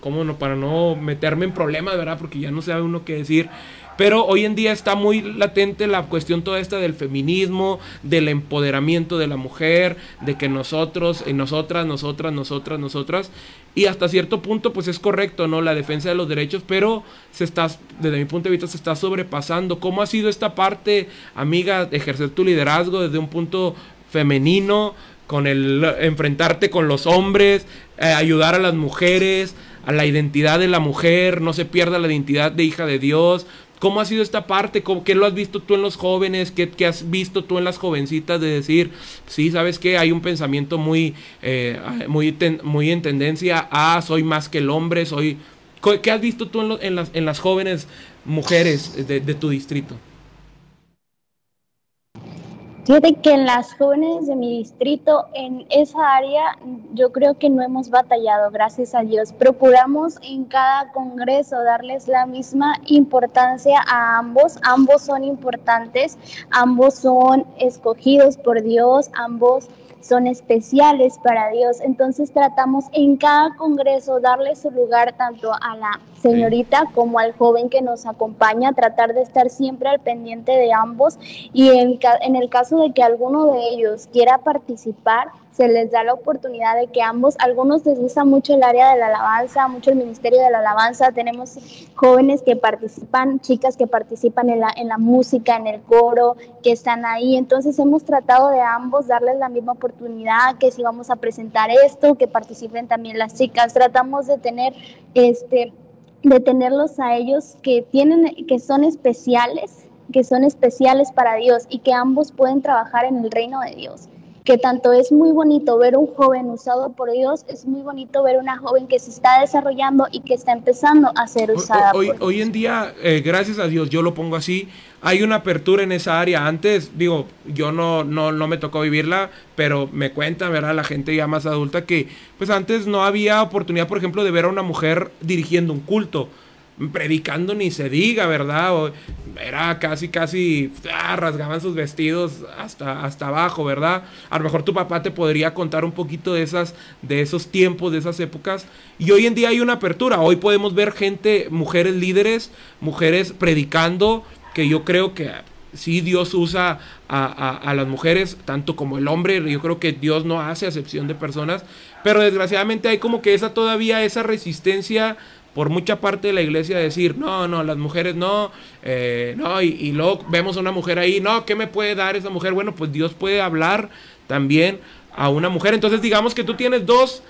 ¿cómo no? Para no meterme en problemas, ¿verdad? Porque ya no sabe uno qué decir. Pero hoy en día está muy latente la cuestión toda esta del feminismo, del empoderamiento de la mujer, de que nosotros, y nosotras, nosotras, nosotras, nosotras, y hasta cierto punto pues es correcto, ¿no? La defensa de los derechos, pero se está, desde mi punto de vista se está sobrepasando. ¿Cómo ha sido esta parte, amiga, ejercer tu liderazgo desde un punto femenino, con el enfrentarte con los hombres, eh, ayudar a las mujeres, a la identidad de la mujer, no se pierda la identidad de hija de Dios? ¿Cómo ha sido esta parte? ¿Qué lo has visto tú en los jóvenes? ¿Qué, has visto tú en las jovencitas de decir, sí, sabes que hay un pensamiento muy, eh, muy, muy en tendencia a soy más que el hombre, soy... ¿Qué has visto tú en, las, en las jóvenes mujeres de tu distrito? Fíjate que en las jóvenes de mi distrito, en esa área, yo creo que no hemos batallado, gracias a Dios. Procuramos en cada congreso darles la misma importancia a ambos. Ambos son importantes, ambos son escogidos por Dios, ambos son especiales para Dios. Entonces tratamos en cada congreso darle su lugar tanto a la señorita como al joven que nos acompaña, tratar de estar siempre al pendiente de ambos y en, en el caso de que alguno de ellos quiera participar, se les da la oportunidad de que ambos, algunos les gusta mucho el área de la alabanza, mucho el ministerio de la alabanza, tenemos jóvenes que participan, chicas que participan en la, en la música, en el coro, que están ahí, entonces hemos tratado de ambos darles la misma oportunidad, que si vamos a presentar esto, que participen también las chicas, tratamos de tener este de tenerlos a ellos que tienen que son especiales que son especiales para Dios y que ambos pueden trabajar en el reino de Dios que tanto es muy bonito ver un joven usado por Dios, es muy bonito ver una joven que se está desarrollando y que está empezando a ser usada. Hoy, hoy en día, eh, gracias a Dios, yo lo pongo así, hay una apertura en esa área. Antes, digo, yo no, no, no me tocó vivirla, pero me cuenta, ¿verdad? La gente ya más adulta que, pues antes no había oportunidad, por ejemplo, de ver a una mujer dirigiendo un culto predicando ni se diga, ¿verdad? era casi, casi, ah, rasgaban sus vestidos hasta, hasta abajo, ¿verdad? A lo mejor tu papá te podría contar un poquito de, esas, de esos tiempos, de esas épocas. Y hoy en día hay una apertura. Hoy podemos ver gente, mujeres líderes, mujeres predicando, que yo creo que sí Dios usa a, a, las mujeres, tanto como el hombre. Yo creo que Dios no hace acepción de personas. Pero desgraciadamente hay como que esa todavía, esa resistencia por mucha parte de la iglesia decir, no, no, las mujeres no, eh, no, y, luego vemos a una mujer ahí, no, ¿qué me puede dar esa mujer? Bueno, pues Dios puede hablar también a una mujer. Entonces digamos que tú tienes dos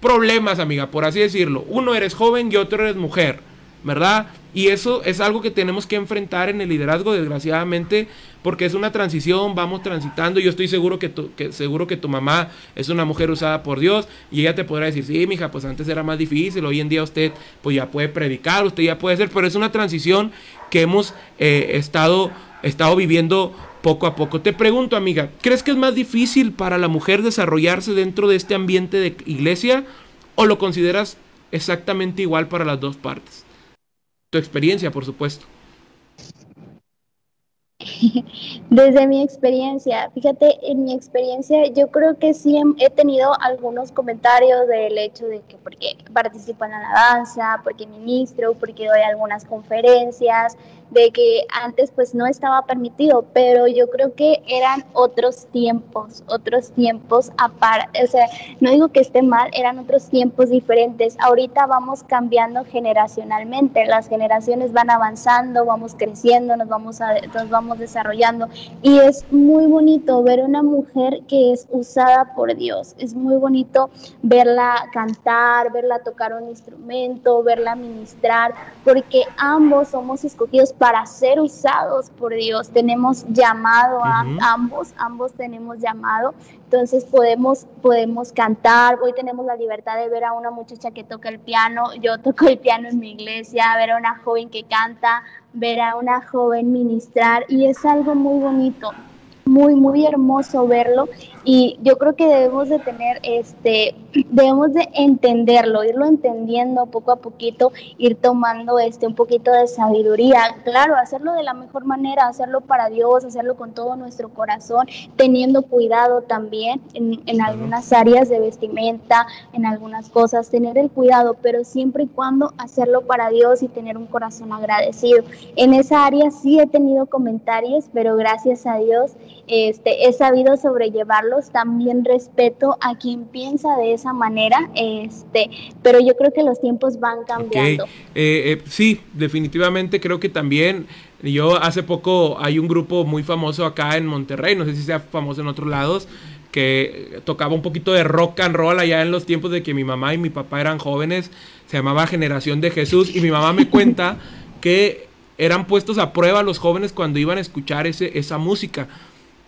problemas, amiga, por así decirlo. Uno eres joven y otro eres mujer, ¿verdad? Y eso es algo que tenemos que enfrentar en el liderazgo, desgraciadamente, porque es una transición, vamos transitando. Yo estoy seguro que tu, que, seguro que tu mamá es una mujer usada por Dios y ella te podrá decir, sí, mija, pues antes era más difícil, hoy en día usted pues ya puede predicar, usted ya puede hacer, pero es una transición que hemos eh, estado, estado viviendo poco a poco. Te pregunto, amiga, ¿crees que es más difícil para la mujer desarrollarse dentro de este ambiente de iglesia o lo consideras exactamente igual para las dos partes? Tu experiencia, por supuesto. [laughs] Desde mi experiencia, fíjate, en mi experiencia yo creo que sí he tenido algunos comentarios del hecho de que porque participo en la alabanza, porque ministro, porque doy algunas conferencias, de que antes pues no estaba permitido, pero yo creo que eran otros tiempos, otros tiempos aparte, o sea, no digo que esté mal, eran otros tiempos diferentes. Ahorita vamos cambiando generacionalmente, las generaciones van avanzando, vamos creciendo, nos vamos a, nos vamos desarrollando y es muy bonito ver una mujer que es usada por Dios. Es muy bonito verla cantar, verla tocar un instrumento, verla ministrar, porque ambos somos escogidos para ser usados por Dios. Tenemos llamado a ambos, ambos tenemos llamado. Entonces podemos, podemos cantar. Hoy tenemos la libertad de ver a una muchacha que toca el piano. Yo toco el piano en mi iglesia, ver a una joven que canta, ver a una joven ministrar y es algo muy bonito muy, muy hermoso verlo y yo creo que debemos de tener, este, [clears throat] debemos de entenderlo, irlo entendiendo poco a poquito, ir tomando este, un poquito de sabiduría, claro, hacerlo de la mejor manera, hacerlo para Dios, hacerlo con todo nuestro corazón, teniendo cuidado también en, en algunas áreas de vestimenta, en algunas cosas, tener el cuidado, pero siempre y cuando hacerlo para Dios y tener un corazón agradecido. En esa área sí he tenido comentarios, pero gracias a Dios este, he sabido sobrellevarlos, también respeto a quien piensa de esa manera, este, pero yo creo que los tiempos van cambiando. Eh, eh, sí, definitivamente creo que también, yo hace poco hay un grupo muy famoso acá en Monterrey, no sé si sea famoso en otros lados, que tocaba un poquito de rock and roll allá en los tiempos de que mi mamá y mi papá eran jóvenes, se llamaba Generación de Jesús, y mi mamá me cuenta que eran puestos a prueba los jóvenes cuando iban a escuchar ese, esa música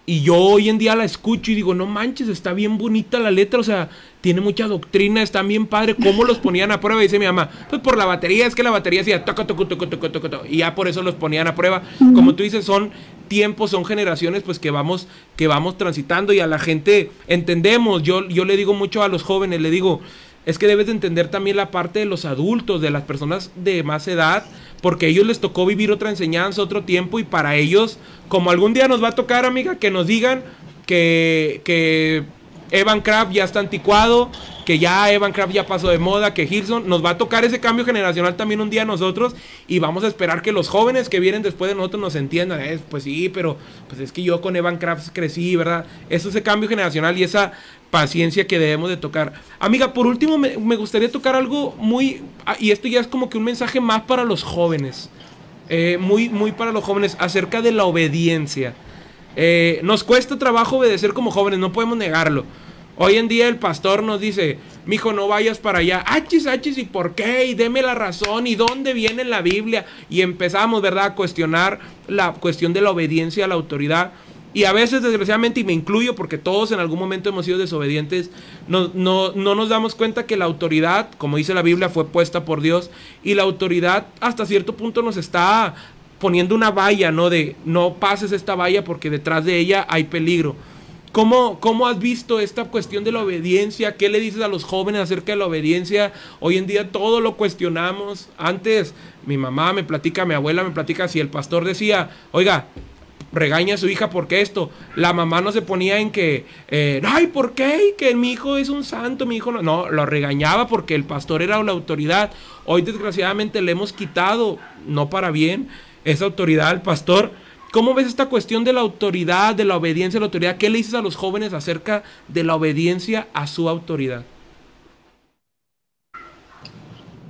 y yo hoy en día la escucho y digo, no manches, está bien bonita la letra, o sea, tiene mucha doctrina, está bien padre. ¿Cómo los ponían a prueba? Dice mi mamá, pues por la batería, es que la batería hacía toco, toco, toco, toco, toco, y ya por eso los ponían a prueba. Como tú dices, son tiempos, son generaciones, pues que vamos, que vamos transitando y a la gente entendemos. Yo, yo le digo mucho a los jóvenes, le digo, es que debes de entender también la parte de los adultos, de las personas de más edad, porque a ellos les tocó vivir otra enseñanza, otro tiempo, y para ellos, como algún día nos va a tocar, amiga, que nos digan que, que Evan Craft ya está anticuado, que ya Evan Craft ya pasó de moda, que Hilson, nos va a tocar ese cambio generacional también un día a nosotros y vamos a esperar que los jóvenes que vienen después de nosotros nos entiendan, eh, pues sí, pero pues es que yo con Evan Craft crecí, ¿verdad? Eso es ese cambio generacional y esa paciencia que debemos de tocar. Amiga, por último me, gustaría tocar algo muy, ah, y esto ya es como que un mensaje más para los jóvenes, eh, muy, muy para los jóvenes, acerca de la obediencia. Eh, nos cuesta trabajo obedecer como jóvenes, no podemos negarlo. Hoy en día el pastor nos dice, mijo, no vayas para allá. Achis, achis, ¿y por qué? Y deme la razón. ¿Y dónde viene en la Biblia? Y empezamos, ¿verdad?, a cuestionar la cuestión de la obediencia a la autoridad. Y a veces, desgraciadamente, y me incluyo porque todos en algún momento hemos sido desobedientes, no, no, no, nos damos cuenta que la autoridad, como dice la Biblia, fue puesta por Dios. Y la autoridad hasta cierto punto nos está poniendo una valla, ¿no? De no pases esta valla porque detrás de ella hay peligro. ¿Cómo, ¿Cómo has visto esta cuestión de la obediencia? ¿Qué le dices a los jóvenes acerca de la obediencia? Hoy en día todo lo cuestionamos. Antes mi mamá me platica, mi abuela me platica, si el pastor decía, oiga, regaña a su hija porque esto. La mamá no se ponía en que, eh, ay, ¿por qué? Que mi hijo es un santo, mi hijo no. No, lo regañaba porque el pastor era la autoridad. Hoy desgraciadamente le hemos quitado, no para bien, esa autoridad al pastor. ¿Cómo ves esta cuestión de la autoridad, de la obediencia a la autoridad? ¿Qué le dices a los jóvenes acerca de la obediencia a su autoridad?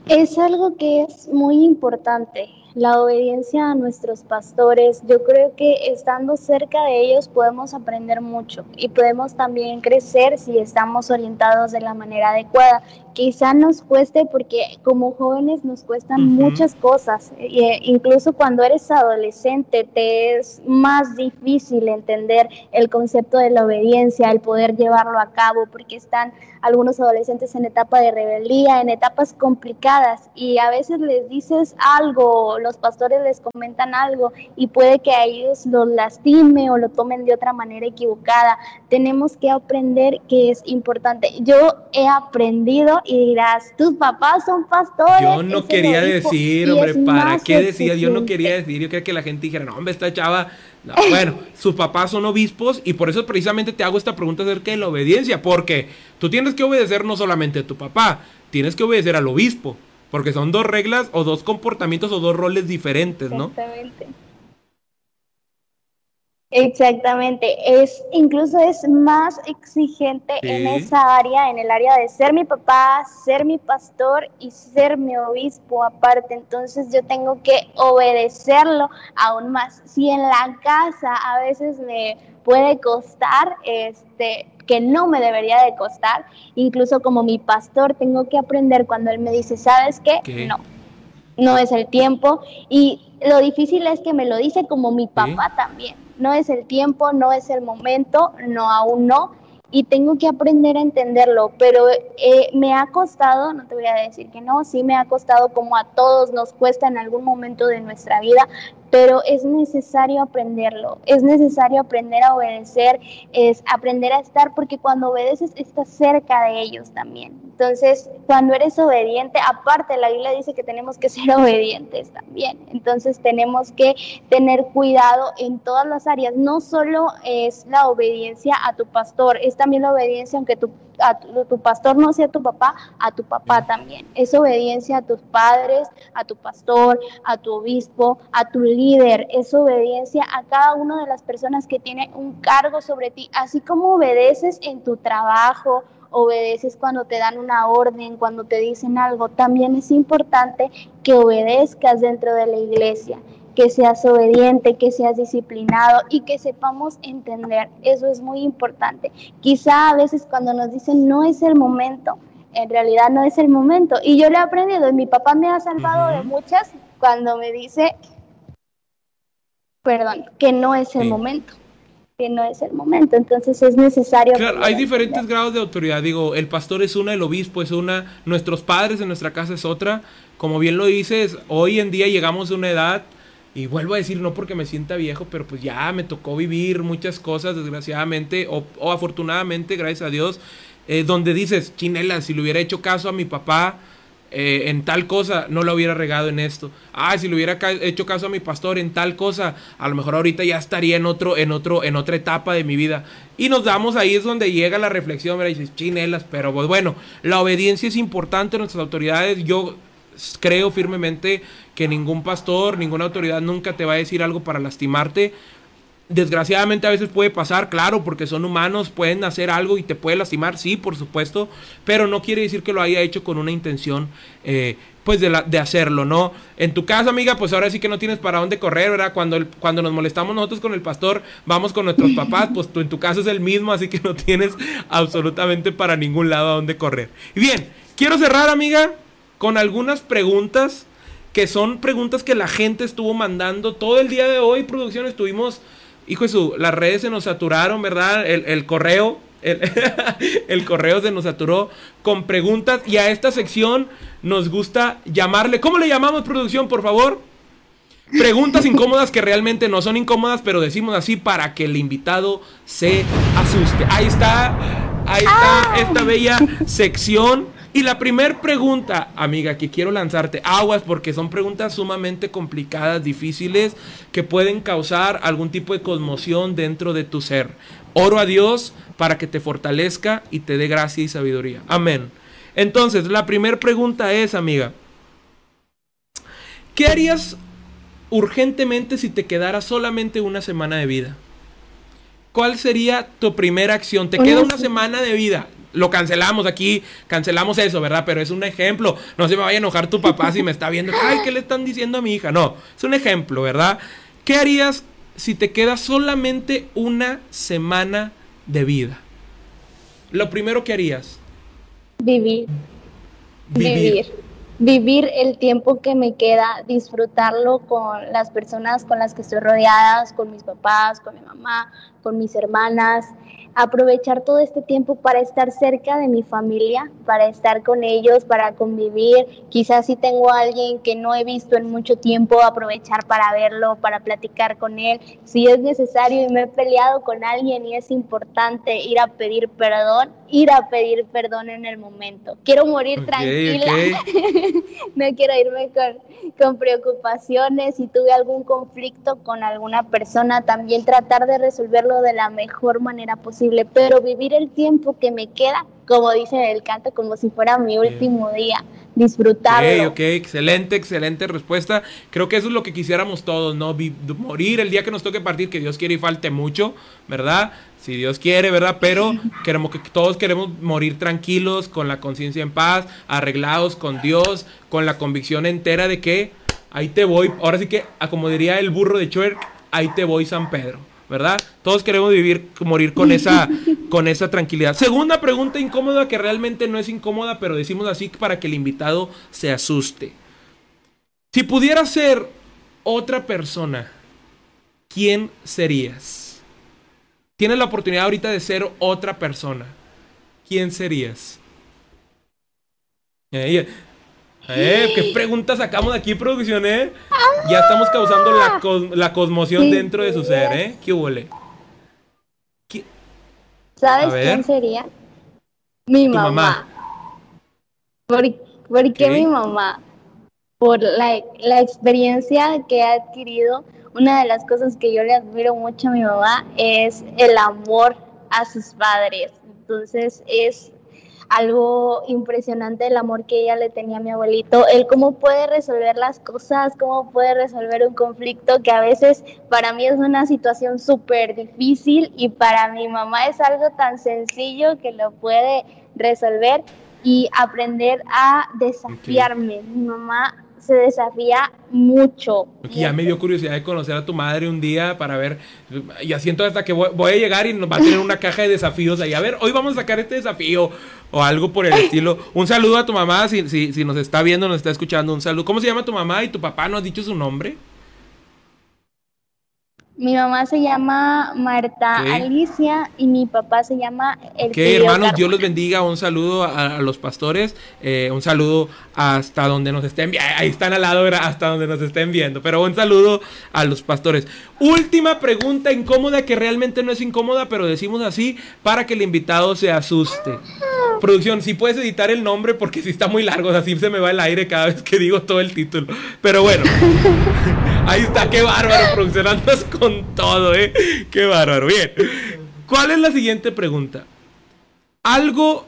Es algo que es muy importante la obediencia a nuestros pastores. Yo creo que estando cerca de ellos podemos aprender mucho y podemos también crecer si estamos orientados de la manera adecuada. Quizá nos cueste porque como jóvenes nos cuestan muchas cosas. E incluso cuando eres adolescente te es más difícil entender el concepto de la obediencia, el poder llevarlo a cabo porque están algunos adolescentes en etapa de rebeldía, en etapas complicadas y a veces les dices algo, los pastores les comentan algo y puede que a ellos los lastime o lo tomen de otra manera equivocada. Tenemos que aprender que es importante. Yo he aprendido y dirás, tus papás son pastores. Yo no quería obispo", decir, hombre, ¿para qué decía? Yo no quería decir, yo quería que la gente dijera, no, hombre, esta chava. No, [laughs] bueno, sus papás son obispos y por eso precisamente te hago esta pregunta acerca de la obediencia, porque tú tienes que obedecer no solamente a tu papá, tienes que obedecer al obispo, porque son dos reglas o dos comportamientos o dos roles diferentes, ¿no? Exactamente. Exactamente, es incluso es más exigente en esa área, en el área de ser mi papá, ser mi pastor y ser mi obispo aparte. Entonces yo tengo que obedecerlo aún más. Si en la casa a veces me puede costar, este, que no me debería de costar, incluso como mi pastor tengo que aprender cuando él me dice, ¿sabes qué? ¿Qué? No, no es el tiempo y lo difícil es que me lo dice como mi papá también. No es el tiempo, no es el momento, no aún no. Y tengo que aprender a entenderlo, pero eh, me ha costado, no te voy a decir que no, sí me ha costado como a todos nos cuesta en algún momento de nuestra vida, pero es necesario aprenderlo, es necesario aprender a obedecer, es aprender a estar, porque cuando obedeces estás cerca de ellos también. Entonces, cuando eres obediente, aparte la Biblia dice que tenemos que ser [laughs] obedientes también, entonces tenemos que tener cuidado en todas las áreas, no solo es la obediencia a tu pastor, es también la obediencia aunque tu a tu, tu, pastor no sea tu papá, a tu papá también. Es obediencia a tus padres, a tu pastor, a tu obispo, a tu líder. Es obediencia a cada una de las personas que tiene un cargo sobre ti. Así como obedeces en tu trabajo, obedeces cuando te dan una orden, cuando te dicen algo, también es importante que obedezcas dentro de la iglesia que seas obediente, que seas disciplinado y que sepamos entender. Eso es muy importante. Quizá a veces cuando nos dicen no es el momento, en realidad no es el momento. Y yo lo he aprendido y mi papá me ha salvado uh -huh. de muchas cuando me dice, perdón, que no es el sí. momento que no es el momento, entonces es necesario. Claro, hay diferentes grados de autoridad, digo, el pastor es una, el obispo es una, nuestros padres en nuestra casa es otra, como bien lo dices, hoy en día llegamos a una edad y vuelvo a decir, no porque me sienta viejo, pero pues ya me tocó vivir muchas cosas, desgraciadamente, o, afortunadamente, gracias a Dios, eh, donde dices, chinela, si le hubiera hecho caso a mi papá eh, en tal cosa, no lo hubiera regado en esto. Ah, si le hubiera hecho caso a mi pastor en tal cosa, a lo mejor ahorita ya estaría en otro, en otro, en otra etapa de mi vida. Y nos damos ahí es donde llega la reflexión. Y dices, chinelas, pero pues bueno, la obediencia es importante nuestras autoridades. Yo creo firmemente que ningún pastor, ninguna autoridad nunca te va a decir algo para lastimarte. Desgraciadamente a veces puede pasar, claro, porque son humanos, pueden hacer algo y te puede lastimar, sí, por supuesto, pero no quiere decir que lo haya hecho con una intención, eh, pues, de, hacerlo, ¿no? En tu casa, amiga, pues ahora sí que no tienes para dónde correr, ¿verdad? Cuando, cuando nos molestamos nosotros con el pastor, vamos con nuestros papás, pues tú en tu caso es el mismo, así que no tienes absolutamente para ningún lado a dónde correr. Y bien, quiero cerrar, amiga, con algunas preguntas que son preguntas que la gente estuvo mandando todo el día de hoy, producción, estuvimos hijo de su, las redes se nos saturaron, ¿verdad? El, el correo, el, [laughs] el, correo se nos saturó con preguntas y a esta sección nos gusta llamarle, ¿cómo le llamamos producción, por favor? Preguntas [laughs] incómodas que realmente no son incómodas, pero decimos así para que el invitado se asuste. Ahí está, ahí está esta bella sección. Y la primera pregunta, amiga, que quiero lanzarte, aguas, porque son preguntas sumamente complicadas, difíciles, que pueden causar algún tipo de conmoción dentro de tu ser. Oro a Dios para que te fortalezca y te dé gracia y sabiduría. Amén. Entonces, la primera pregunta es, amiga, ¿qué harías urgentemente si te quedara solamente una semana de vida? ¿Cuál sería tu primera acción? Te queda una semana de vida lo cancelamos aquí, cancelamos eso, ¿verdad? Pero es un ejemplo. No se me vaya a enojar tu papá si me está viendo. Ay, ¿qué le están diciendo a mi hija? No, es un ejemplo, ¿verdad? ¿Qué harías si te queda solamente una semana de vida? Lo primero que harías. Vivir. Vivir. Vivir. Vivir el tiempo que me queda, disfrutarlo con las personas con las que estoy rodeadas, con mis papás, con mi mamá, con mis hermanas, aprovechar todo este tiempo para estar cerca de mi familia, para estar con ellos, para convivir. Quizás si tengo a alguien que no he visto en mucho tiempo, aprovechar para verlo, para platicar con él. Si es necesario y me he peleado con alguien y es importante ir a pedir perdón, ir a pedir perdón en el momento. Quiero morir tranquila, [laughs] no quiero irme con, con preocupaciones. Si tuve algún conflicto con alguna persona, también tratar de resolverlo de la mejor manera posible, pero vivir el tiempo que me queda, como dice en el canto, como si fuera mi último día, disfrutarlo. Ok, ok, excelente, excelente respuesta. Creo que eso es lo que quisiéramos todos, ¿no? Vi- morir el día que nos toque partir, que Dios quiere y falte mucho, ¿verdad? Si Dios quiere, ¿verdad? Pero [laughs] queremos que todos queremos morir tranquilos, con la conciencia en paz, arreglados con Dios, con la convicción entera de que ahí te voy. Ahora sí que, como diría el burro de Chuerk, ahí te voy San Pedro, ¿verdad? Todos queremos vivir, morir con esa, [laughs] con esa tranquilidad. Segunda pregunta incómoda que realmente no es incómoda, pero decimos así para que el invitado se asuste. Si pudieras ser otra persona, ¿quién serías? Tienes la oportunidad ahorita de ser otra persona. ¿Quién serías? Eh, eh, ¿Qué preguntas sacamos de aquí, producción, eh? Ya estamos causando la, cos- la cosmoción dentro de su ser, ¿eh? ¿Qué huele? ¿Sabes quién sería? Mi mamá. mamá. ¿Por, por qué mi mamá? Por la, la experiencia que ha adquirido. Una de las cosas que yo le admiro mucho a mi mamá es el amor a sus padres. Entonces es algo impresionante el amor que ella le tenía a mi abuelito, el cómo puede resolver las cosas, cómo puede resolver un conflicto que a veces para mí es una situación súper difícil y para mi mamá es algo tan sencillo que lo puede resolver y aprender a desafiarme. Mi mamá se desafía mucho. Ya me dio curiosidad de conocer a tu madre un día para ver. Ya siento hasta que voy, voy a llegar y nos va a tener una caja de desafíos ahí. A ver, hoy vamos a sacar este desafío o algo por el estilo. Un saludo a tu mamá, si, si, si nos está viendo, nos está escuchando. Un saludo. ¿Cómo se llama tu mamá y tu papá? ¿No has dicho su nombre? Mi mamá se llama Marta Ok. Alicia y mi papá se llama el querido hermanos. Dios los bendiga. Un saludo a, a los pastores. eh, un saludo hasta donde nos estén viendo. Ahí están al lado, hasta donde nos estén viendo. Pero un saludo a los pastores. Última pregunta incómoda que realmente no es incómoda, pero decimos así para que el invitado se asuste. Producción, si puedes editar el nombre porque si está muy largo, así se me va el aire cada vez que digo todo el título. Pero bueno. [laughs] Ahí está, qué bárbaro, [laughs] producción. Andas con todo, ¿eh? Qué bárbaro. Bien. ¿Cuál es la siguiente pregunta? Algo,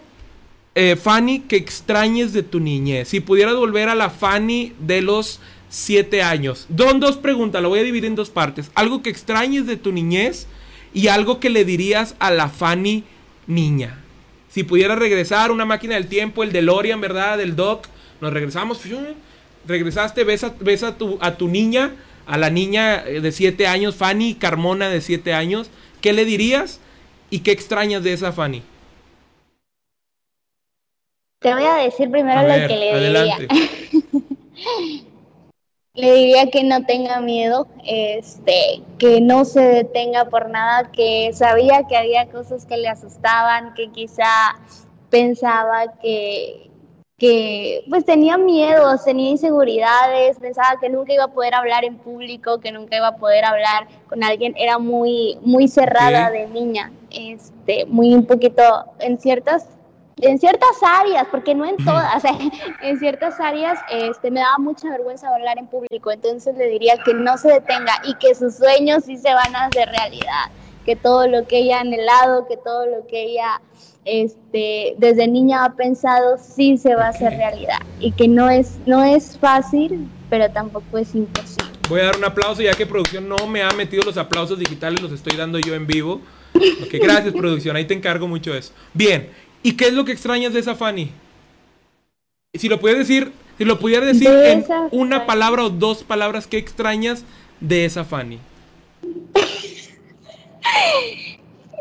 eh, Fanny, que extrañes de tu niñez. Si pudieras volver a la Fanny de los siete años. Don dos preguntas, lo voy a dividir en dos partes. Algo que extrañes de tu niñez y algo que le dirías a la Fanny niña. Si pudieras regresar una máquina del tiempo, el DeLorean, ¿verdad? Del Doc. Nos regresamos. Regresaste, ves a, ves a tu, a tu niña, a la niña eh, de siete años, Fanny Carmona de siete años. ¿Qué le dirías y qué extrañas de esa Fanny? Te voy a decir primero A lo que le adelante. diría. [laughs] le diría que no tenga miedo, este, que no se detenga por nada, que sabía que había cosas que le asustaban, que quizá pensaba que, que pues tenía miedos, tenía inseguridades, pensaba que nunca iba a poder hablar en público, que nunca iba a poder hablar con alguien, era muy, muy cerrada de niña, este, muy un poquito en ciertas en ciertas áreas, porque no en todas, [laughs] en ciertas áreas este, me daba mucha vergüenza hablar en público, entonces le diría que no se detenga y que sus sueños sí se van a hacer realidad, que todo lo que ella ha anhelado, que todo lo que ella este, desde niña ha pensado sí se va a hacer realidad y que no es, no es fácil, pero tampoco es imposible. Voy a dar un aplauso ya que producción no me ha metido los aplausos digitales, los estoy dando yo en vivo. Ok, gracias [laughs] producción, ahí te encargo mucho eso. Bien, ¿y qué es lo que extrañas de esa Fanny? Si lo puedes decir, si lo pudieras decir De en una Fanny. palabra o dos palabras, ¿qué extrañas de esa Fanny? [laughs]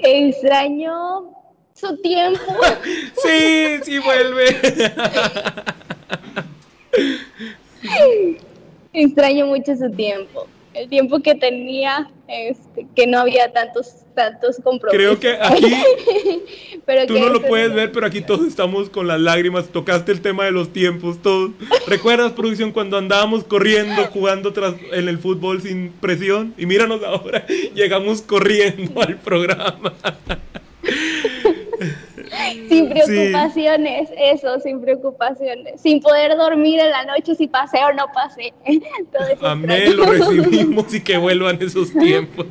Extraño su tiempo. [laughs] Sí, sí vuelve. [laughs] Extraño mucho su tiempo. el tiempo que tenía, este, que no había tantos, tantos compromisos. Creo que aquí [laughs] Pero tú que no lo puedes ver, pero aquí todos estamos con las lágrimas. Tocaste el tema de los tiempos, todos. ¿Recuerdas, producción, cuando andábamos corriendo, jugando tras, en el fútbol sin presión? Y míranos ahora, llegamos corriendo al programa. Sin preocupaciones, eso, sin preocupaciones. Sin poder dormir en la noche si pasé o no pasé. [laughs] Amén, lo [laughs] recibimos y que vuelvan esos tiempos.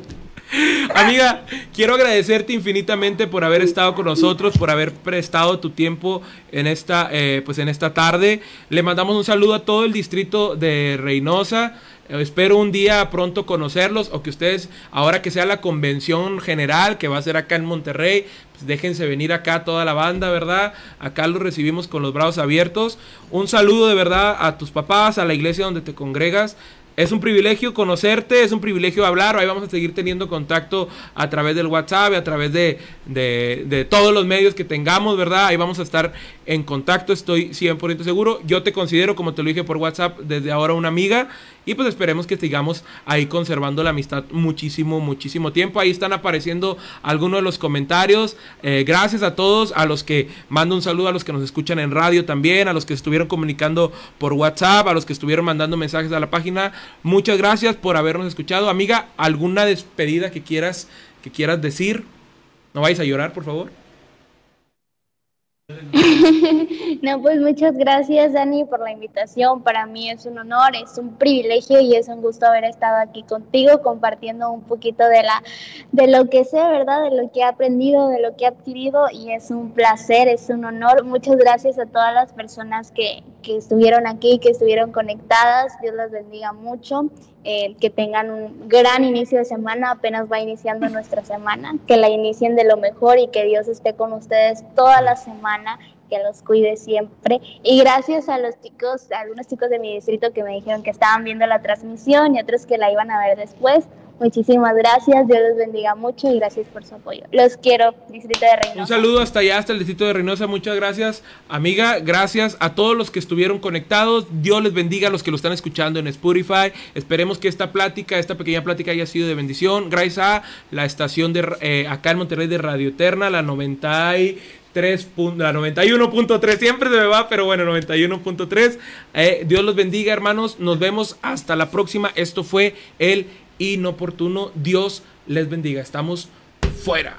Amiga, quiero agradecerte infinitamente por haber estado con nosotros, por haber prestado tu tiempo en esta, eh, pues en esta tarde. Le mandamos un saludo a todo el distrito de Reynosa. Eh, espero un día pronto conocerlos o que ustedes, ahora que sea la convención general que va a ser acá en Monterrey, pues déjense venir acá toda la banda, ¿verdad? Acá los recibimos con los brazos abiertos. Un saludo de verdad a tus papás, a la iglesia donde te congregas. Es un privilegio conocerte, es un privilegio hablar. Ahí vamos a seguir teniendo contacto a través del WhatsApp, a través de, de- de todos los medios que tengamos, ¿verdad? Ahí vamos a estar en contacto, estoy 100% seguro. Yo te considero, como te lo dije por WhatsApp, desde ahora una amiga. Y pues esperemos que sigamos ahí conservando la amistad muchísimo, muchísimo tiempo. Ahí están apareciendo algunos de los comentarios. Eh, gracias a todos, a los que mando un saludo, a los que nos escuchan en radio también, a los que estuvieron comunicando por WhatsApp, a los que estuvieron mandando mensajes a la página. Muchas gracias por habernos escuchado. Amiga, ¿alguna despedida que quieras, que quieras decir? No vayas a llorar, por favor. [laughs] No, pues muchas gracias, Dani, por la invitación. Para mí es un honor, es un privilegio y es un gusto haber estado aquí contigo compartiendo un poquito de la de lo que sé, ¿verdad? De lo que he aprendido, de lo que he adquirido y es un placer, es un honor. Muchas gracias a todas las personas que, que estuvieron aquí, que estuvieron conectadas. Dios las bendiga mucho. Eh, que tengan un gran inicio de semana, apenas va iniciando [laughs] nuestra semana, que la inicien de lo mejor y que Dios esté con ustedes toda la semana que los cuide siempre. Y gracias a los chicos, a algunos chicos de mi distrito que me dijeron que estaban viendo la transmisión y otros que la iban a ver después. Muchísimas gracias, Dios los bendiga mucho y gracias por su apoyo. Los quiero, distrito de Reynosa. Un saludo hasta allá, hasta el distrito de Reynosa. Muchas gracias, amiga. Gracias a todos los que estuvieron conectados. Dios les bendiga a los que lo están escuchando en Spotify. Esperemos que esta plática, esta pequeña plática haya sido de bendición. Gracias a la estación de eh, acá en Monterrey de Radio Eterna, la 90 y 3 pun- la 91.3, siempre se me va, pero bueno, 91.3. Eh, Dios los bendiga, hermanos. Nos vemos hasta la próxima. Esto fue el inoportuno. Dios les bendiga. Estamos fuera.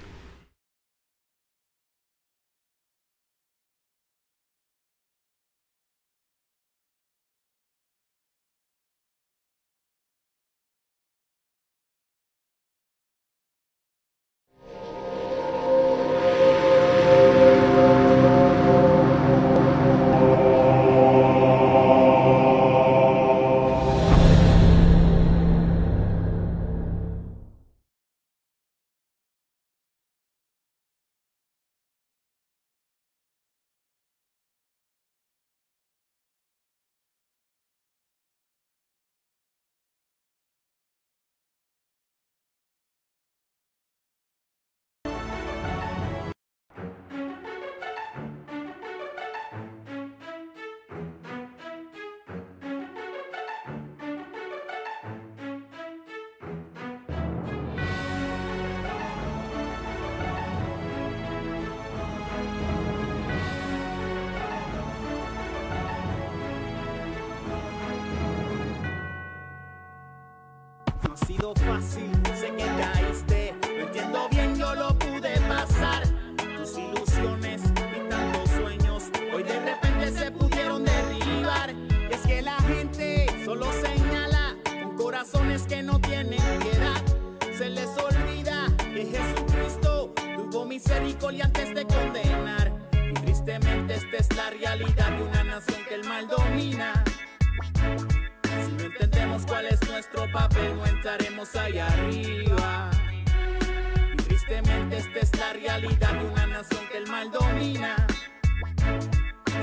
Fácil, sé que caíste. No entiendo bien, yo lo pude pasar. Tus ilusiones y tantos sueños hoy de repente se pudieron derribar. Y es que la gente solo señala con corazones que no tienen piedad. Se les olvida que Jesucristo tuvo misericordia antes de condenar. Y tristemente esta es la realidad de una nación que el mal domina. Si no entendemos cuál es nuestro papel, no entraremos allá arriba. Y tristemente esta es la realidad de una nación que el mal domina.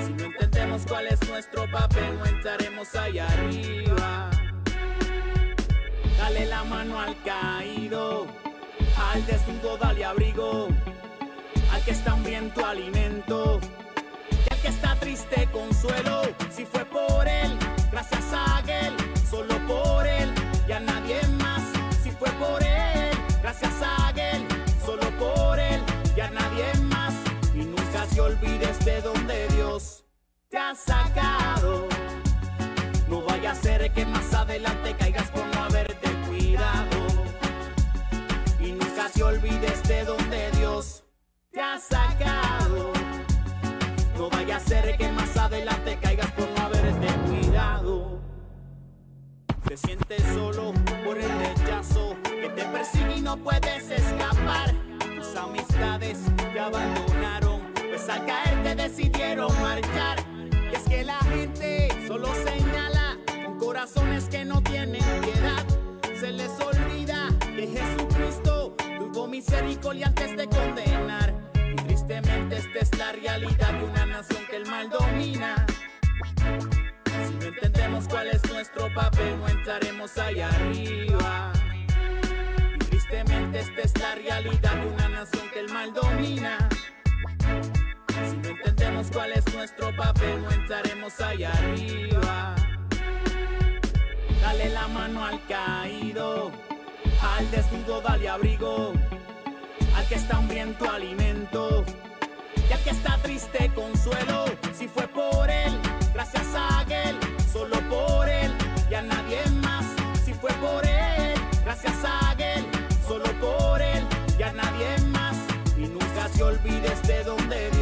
Si no entendemos cuál es nuestro papel, no entraremos allá arriba. Dale la mano al caído, al desnudo dale abrigo, al que está hambriento alimento. Y al que está triste consuelo, si fue por él, gracias a te sacado. No vaya a ser que más adelante caigas por no haberte cuidado. Y nunca te olvides de donde Dios te ha sacado. No vaya a ser que más adelante caigas por no haberte cuidado. Te sientes solo por el rechazo que te persigue y no puedes escapar. Tus amistades te abandonaron, pues al caer te decidieron marchar solo señala con corazones que no tienen piedad. Se les olvida que Jesucristo tuvo misericordia antes de condenar. Y tristemente esta es la realidad de una nación que el mal domina. Si no entendemos cuál es nuestro papel, no entraremos allá arriba. Y tristemente esta es la realidad de una nación que el mal domina. Cuál es nuestro papel, no entraremos allá arriba. Dale la mano al caído, al desnudo dale abrigo, al que está hambriento alimento, y al que está triste consuelo. Si fue por él, gracias a él, solo por él y a nadie más. Si fue por él, gracias a él, solo por él y a nadie más. Y nunca te olvides de Dios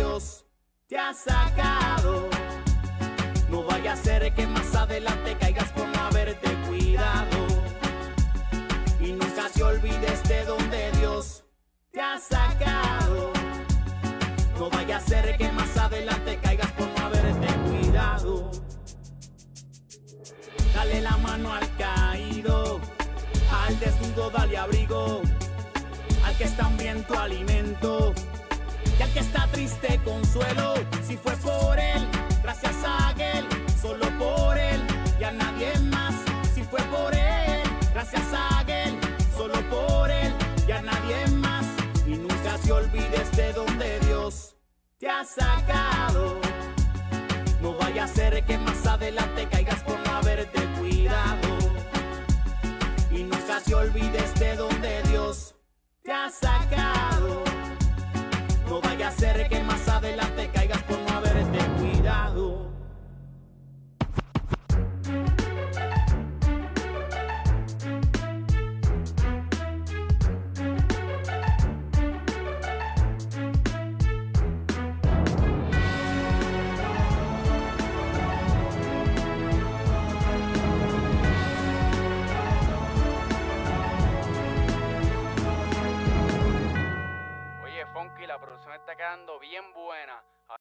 te ha sacado. No vaya a ser que más adelante caigas por no haberte cuidado. Y nunca te olvides de donde Dios te ha sacado. No vaya a ser que más adelante caigas por no haberte cuidado. Dale la mano al caído, al desnudo dale abrigo, al que está hambriento alimento, y al que está triste consuelo. Si fue por él, gracias a él, solo por él y a nadie más. Si fue por él, gracias a él, solo por él y a nadie más. Y nunca te olvides de donde Dios te ha sacado. No vaya a ser que más adelante caigas por no haberte cuidado. Y nunca te olvides de donde Dios te ha sacado. Ser que más adelante Quedando bien buena.